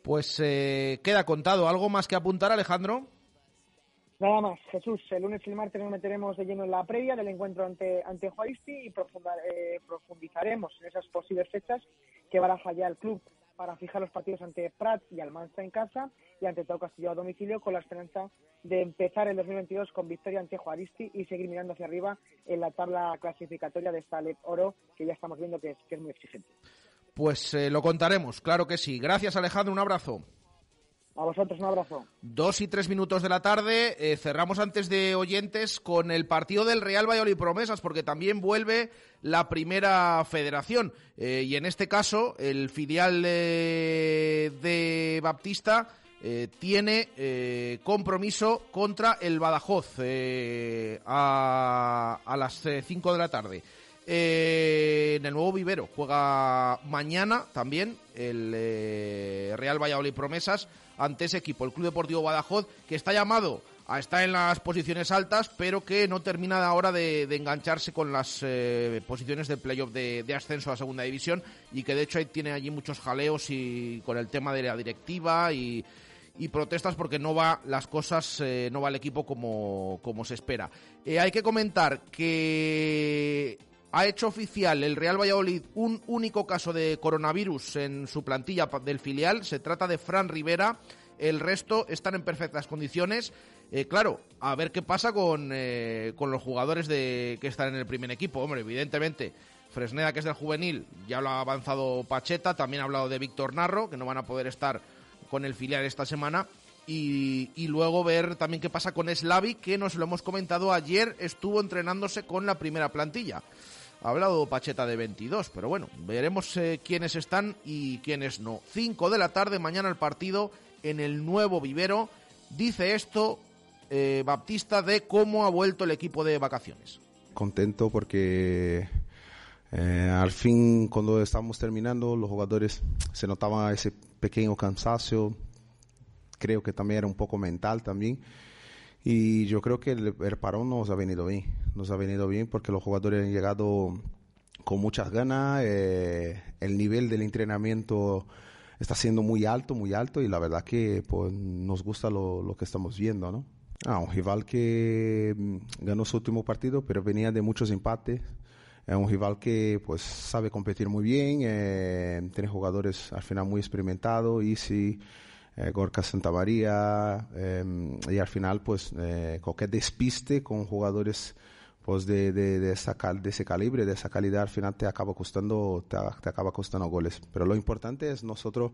Pues eh, queda contado. ¿Algo más que apuntar, Alejandro? Nada más, Jesús. El lunes y el martes nos meteremos de lleno en la previa del encuentro ante, ante Juaristi y eh, profundizaremos en esas posibles fechas que baraja ya el club para fijar los partidos ante Prat y Almanza en casa y ante todo Castillo a domicilio con la esperanza de empezar el 2022 con victoria ante Juaristi y seguir mirando hacia arriba en la tabla clasificatoria de esta Oro que ya estamos viendo que es, que es muy exigente. Pues eh, lo contaremos, claro que sí. Gracias Alejandro, un abrazo. A vosotros un abrazo. Dos y tres minutos de la tarde. Eh, cerramos antes de oyentes con el partido del Real Valladolid Promesas, porque también vuelve la primera federación. Eh, y en este caso, el filial eh, de Baptista tiene compromiso contra el Badajoz a, las 5 de la tarde. en el nuevo vivero juega mañana también el Real Valladolid Promesas ante ese equipo, el Club Deportivo Badajoz, que está llamado a estar en las posiciones altas, pero que no termina ahora de, engancharse con las eh, posiciones de playoff de, ascenso a segunda división y que de hecho tiene allí muchos jaleos y con el tema de la directiva y, y protestas porque no va las cosas, eh, no va el equipo como, como se espera. Eh, hay que comentar que ha hecho oficial el Real Valladolid un único caso de coronavirus en su plantilla del filial. Se trata de Fran Rivera. El resto están en perfectas condiciones. Eh, claro, a ver qué pasa con, eh, con los jugadores de, que están en el primer equipo. Hombre, evidentemente, Fresneda, que es del juvenil, ya lo ha avanzado Pacheta. También ha hablado de Víctor Narro, que no van a poder estar con el filial esta semana. Y, y, luego ver también qué pasa con Slavi, que nos lo hemos comentado ayer, estuvo entrenándose con la primera plantilla. Ha hablado Pacheta de 22, pero bueno, veremos eh, quiénes están y quiénes no. 5 de la tarde, mañana el partido en el nuevo vivero. Dice esto eh, Baptista de cómo ha vuelto el equipo de vacaciones. Contento porque eh, al fin, cuando estábamos terminando, los jugadores se notaba ese pequeño cansancio, creo que también era un poco mental también. Y yo creo que el, parón nos ha venido bien, nos ha venido bien porque los jugadores han llegado con muchas ganas, eh, el nivel del entrenamiento está siendo muy alto, muy alto y la verdad que pues, nos gusta lo, lo que estamos viendo, ¿no? Ah, un rival que mm, ganó su último partido, pero venía de muchos empates. Es un rival que pues sabe competir muy bien, eh, tiene jugadores al final muy experimentados, Easy, eh, Gorka Santamaría, eh, y al final pues eh, cualquier despiste con jugadores pues de, de, esa ese calibre, de esa calidad, al final te acaba costando, te acaba costando goles. Pero lo importante es nosotros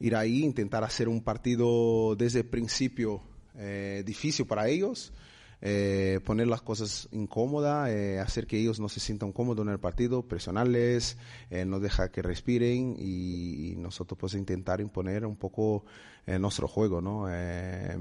ir ahí, intentar hacer un partido desde el principio eh, difícil para ellos, eh, poner las cosas incómodas, eh, hacer que ellos no se sientan cómodos en el partido, presionarles, eh, no dejar que respiren y, nosotros pues intentar imponer un poco eh, nuestro juego, ¿no?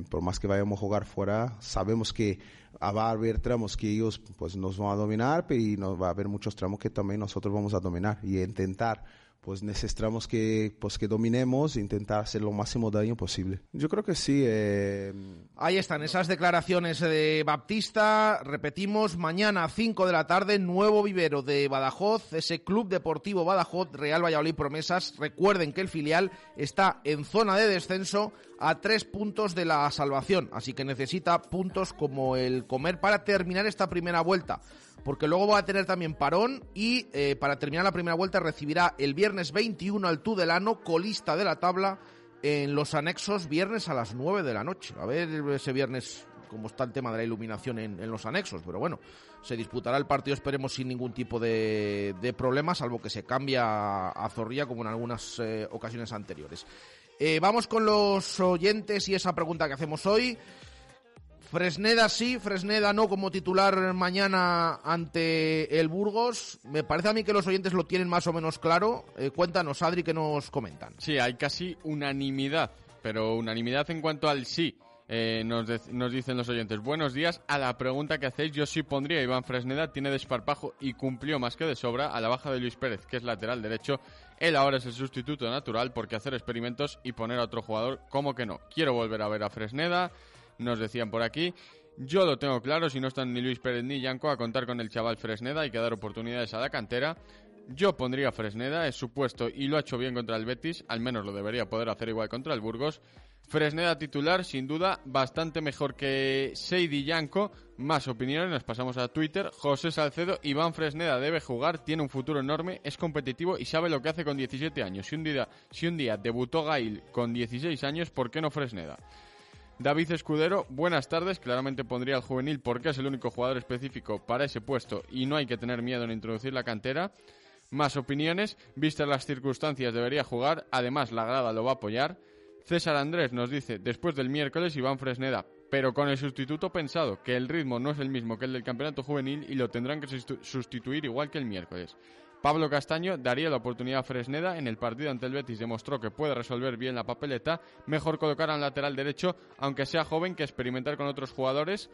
Por más que vayamos a jugar fuera, sabemos que va a haber tramos que ellos pues nos van a dominar y nos va a haber muchos tramos que también nosotros vamos a dominar y intentar pues necesitamos que pues que dominemos e intentar hacer lo máximo daño posible. Yo creo que sí. Eh... Ahí están esas declaraciones de Baptista. Repetimos, mañana a 5 de la tarde, nuevo vivero de Badajoz, ese Club Deportivo Badajoz, Real Valladolid Promesas. Recuerden que el filial está en zona de descenso a tres puntos de la salvación, así que necesita puntos como el comer para terminar esta primera vuelta porque luego va a tener también parón y eh, para terminar la primera vuelta recibirá el viernes 21 al Tudelano, colista de la tabla, en los anexos viernes a las 9 de la noche. A ver ese viernes cómo está el tema de la iluminación en, los anexos, pero bueno, se disputará el partido, esperemos, sin ningún tipo de, de problema, salvo que se cambie a, a Zorrilla como en algunas eh, ocasiones anteriores. Eh, vamos con los oyentes y esa pregunta que hacemos hoy. Fresneda sí, Fresneda no como titular mañana ante el Burgos. Me parece a mí que los oyentes lo tienen más o menos claro. Eh, cuéntanos, Adri, que nos comentan. Sí, hay casi unanimidad, pero unanimidad en cuanto al sí. Eh, nos, nos, dicen los oyentes, buenos días. A la pregunta que hacéis, yo sí pondría Iván Fresneda, tiene desparpajo y cumplió más que de sobra a la baja de Luis Pérez, que es lateral derecho. Él ahora es el sustituto natural porque hacer experimentos y poner a otro jugador, como que no. Quiero volver a ver a Fresneda nos decían por aquí. Yo lo tengo claro, si no están ni Luis Pérez ni Yanco a contar con el chaval Fresneda, hay que dar oportunidades a la cantera. Yo pondría Fresneda, es su puesto y lo ha hecho bien contra el Betis, al menos lo debería poder hacer igual contra el Burgos. Fresneda titular, sin duda, bastante mejor que Seidi Yanco. Más opiniones, nos pasamos a Twitter. José Salcedo, Iván Fresneda debe jugar, tiene un futuro enorme, es competitivo y sabe lo que hace con 17 años. Si un día, si un día debutó Gail con 16 años, ¿por qué no Fresneda? David Escudero, buenas tardes. Claramente pondría al juvenil porque es el único jugador específico para ese puesto y no hay que tener miedo en introducir la cantera. Más opiniones. Vistas las circunstancias, debería jugar. Además, la grada lo va a apoyar. César Andrés nos dice, después del miércoles, Iván Fresneda, pero con el sustituto pensado, que el ritmo no es el mismo que el del campeonato juvenil y lo tendrán que sustituir igual que el miércoles. Pablo Castaño daría la oportunidad a Fresneda. En el partido ante el Betis demostró que puede resolver bien la papeleta. Mejor colocar al lateral derecho, aunque sea joven, que experimentar con otros jugadores.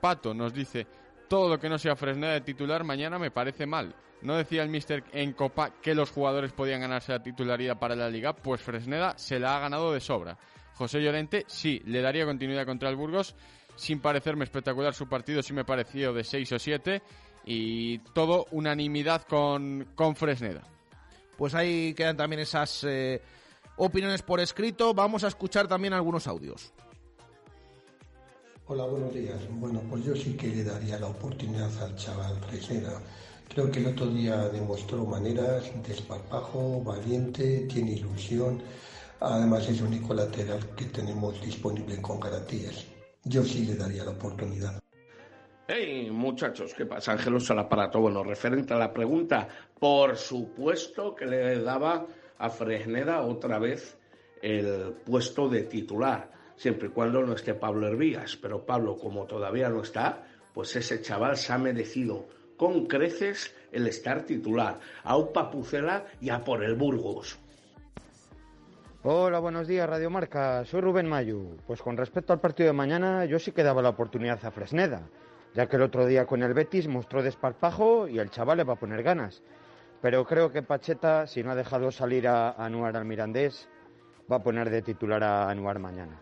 Pato nos dice, todo lo que no sea Fresneda de titular mañana me parece mal. ¿No decía el Mister en Copa que los jugadores podían ganarse la titularidad para la liga? Pues Fresneda se la ha ganado de sobra. José Llorente, sí, le daría continuidad contra el Burgos. Sin parecerme espectacular su partido, sí me pareció de 6 o 7 y todo unanimidad con, con Fresneda. Pues ahí quedan también esas eh, opiniones por escrito. Vamos a escuchar también algunos audios. Hola, buenos días. Bueno, pues yo sí que le daría la oportunidad al chaval Fresneda. Creo que el otro día demostró maneras, desparpajo, valiente, tiene ilusión. Además es el único lateral que tenemos disponible con garantías. Yo sí le daría la oportunidad. Hey, muchachos, ¿qué pasa? Ángelos al aparato. Bueno, referente a la pregunta, por supuesto que le daba a Fresneda otra vez el puesto de titular, siempre y cuando no esté Pablo Hervías. Pero Pablo, como todavía no está, pues ese chaval se ha merecido con creces el estar titular. A un Papucela y a por el Burgos. Hola, buenos días, Radio Marca. Soy Rubén Mayu. Pues con respecto al partido de mañana, yo sí que daba la oportunidad a Fresneda, ya que el otro día con el Betis mostró desparpajo y el chaval le va a poner ganas. Pero creo que Pacheta, si no ha dejado salir a Anuar al Mirandés, va a poner de titular a Anuar mañana.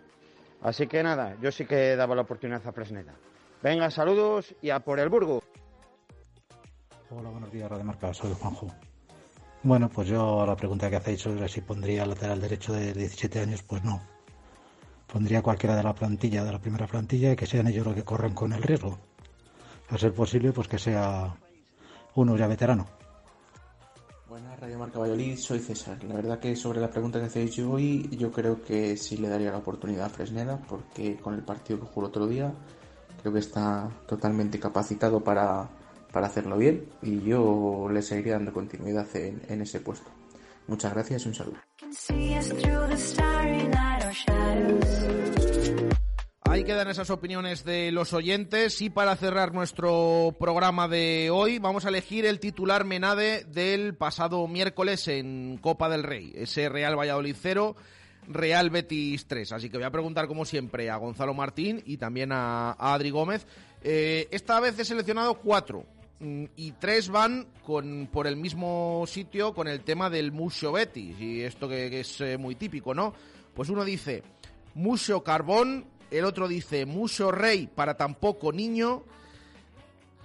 Así que nada, yo sí que daba la oportunidad a Fresneda. Venga, saludos y a por el Burgo. Hola, buenos días, Radio Marca. Soy Juanjo. Bueno, pues yo la pregunta que hacéis sobre si pondría lateral derecho de 17 años, pues no. Pondría cualquiera de la plantilla, de la primera plantilla, y que sean ellos los que corren con el riesgo. A ser posible, pues que sea uno ya veterano. Buenas, Radio Marca Valladolid, soy César. La verdad que sobre la pregunta que hacéis hoy, yo creo que sí le daría la oportunidad a Fresneda, porque con el partido que jugó el otro día, creo que está totalmente capacitado para, para hacerlo bien y yo le seguiría dando continuidad en, en ese puesto. Muchas gracias y un saludo. Ahí quedan esas opiniones de los oyentes y para cerrar nuestro programa de hoy vamos a elegir el titular Menade del pasado miércoles en Copa del Rey, ese Real Valladolid 0, Real Betis 3. Así que voy a preguntar como siempre a Gonzalo Martín y también a, a Adri Gómez. Eh, esta vez he seleccionado cuatro mm, y tres van con, por el mismo sitio con el tema del Musio Betis y esto que, que es eh, muy típico, ¿no? Pues uno dice Musio Carbón, el otro dice Muso Rey para tan poco niño,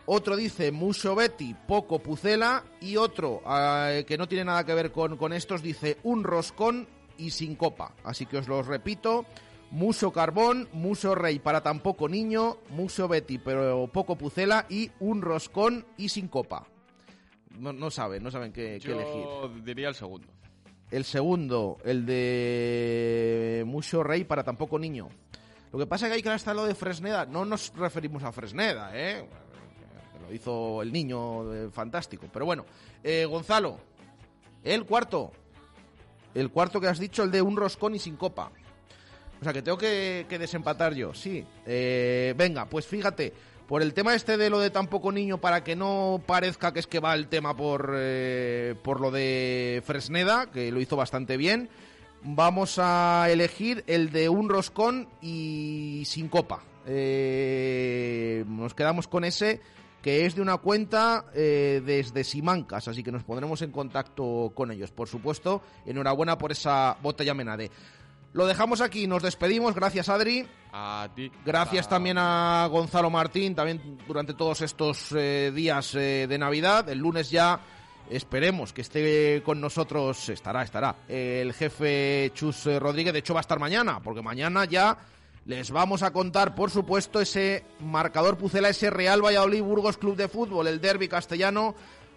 otro dice Muso Betty, poco Pucela, y otro eh, que no tiene nada que ver con, con estos dice un roscón y sin copa. Así que os los repito, Muso Carbón, Muso Rey para tan poco niño, Muso Betty pero poco Pucela y un roscón y sin copa. No, no saben, no saben qué, qué elegir. Yo diría el segundo. El segundo, el de Mucho Rey para tampoco niño. Lo que pasa es que hay que hasta lo de Fresneda. No nos referimos a Fresneda, ¿eh? Lo hizo el niño fantástico. Pero bueno, eh, Gonzalo, el cuarto. El cuarto que has dicho, el de un roscón y sin copa. O sea que tengo que, que desempatar yo, sí. Eh, venga, pues fíjate, por el tema este de lo de tampoco niño, para que no parezca que es que va el tema por, eh, por lo de Fresneda, que lo hizo bastante bien, vamos a elegir el de un roscón y sin copa. Eh, nos quedamos con ese que es de una cuenta eh, desde Simancas, así que nos pondremos en contacto con ellos. Por supuesto, enhorabuena por esa botella Menade. Lo dejamos aquí, nos despedimos. Gracias, Adri. A ti. Gracias también a Gonzalo Martín, también durante todos estos eh, días eh, de Navidad. El lunes ya esperemos que esté con nosotros, estará, estará, el jefe Chus Rodríguez. De hecho, va a estar mañana, porque mañana ya les vamos a contar, por supuesto, ese marcador Pucela, ese Real Valladolid Burgos Club de Fútbol, el derby castellano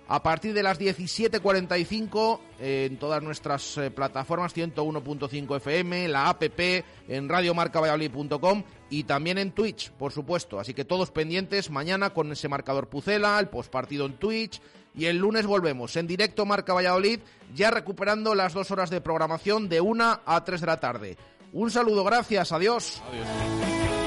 a partir de las 17.45 eh, en todas nuestras eh, plataformas 101.5 FM, la APP, en radiomarcavalladolid.com y también en Twitch, por supuesto. Así que todos pendientes mañana con ese marcador Pucela, el postpartido en Twitch y el lunes volvemos en directo Marca Valladolid, ya recuperando las dos horas de programación de 1 a 3 de la tarde. Un saludo, gracias, adiós. Adiós.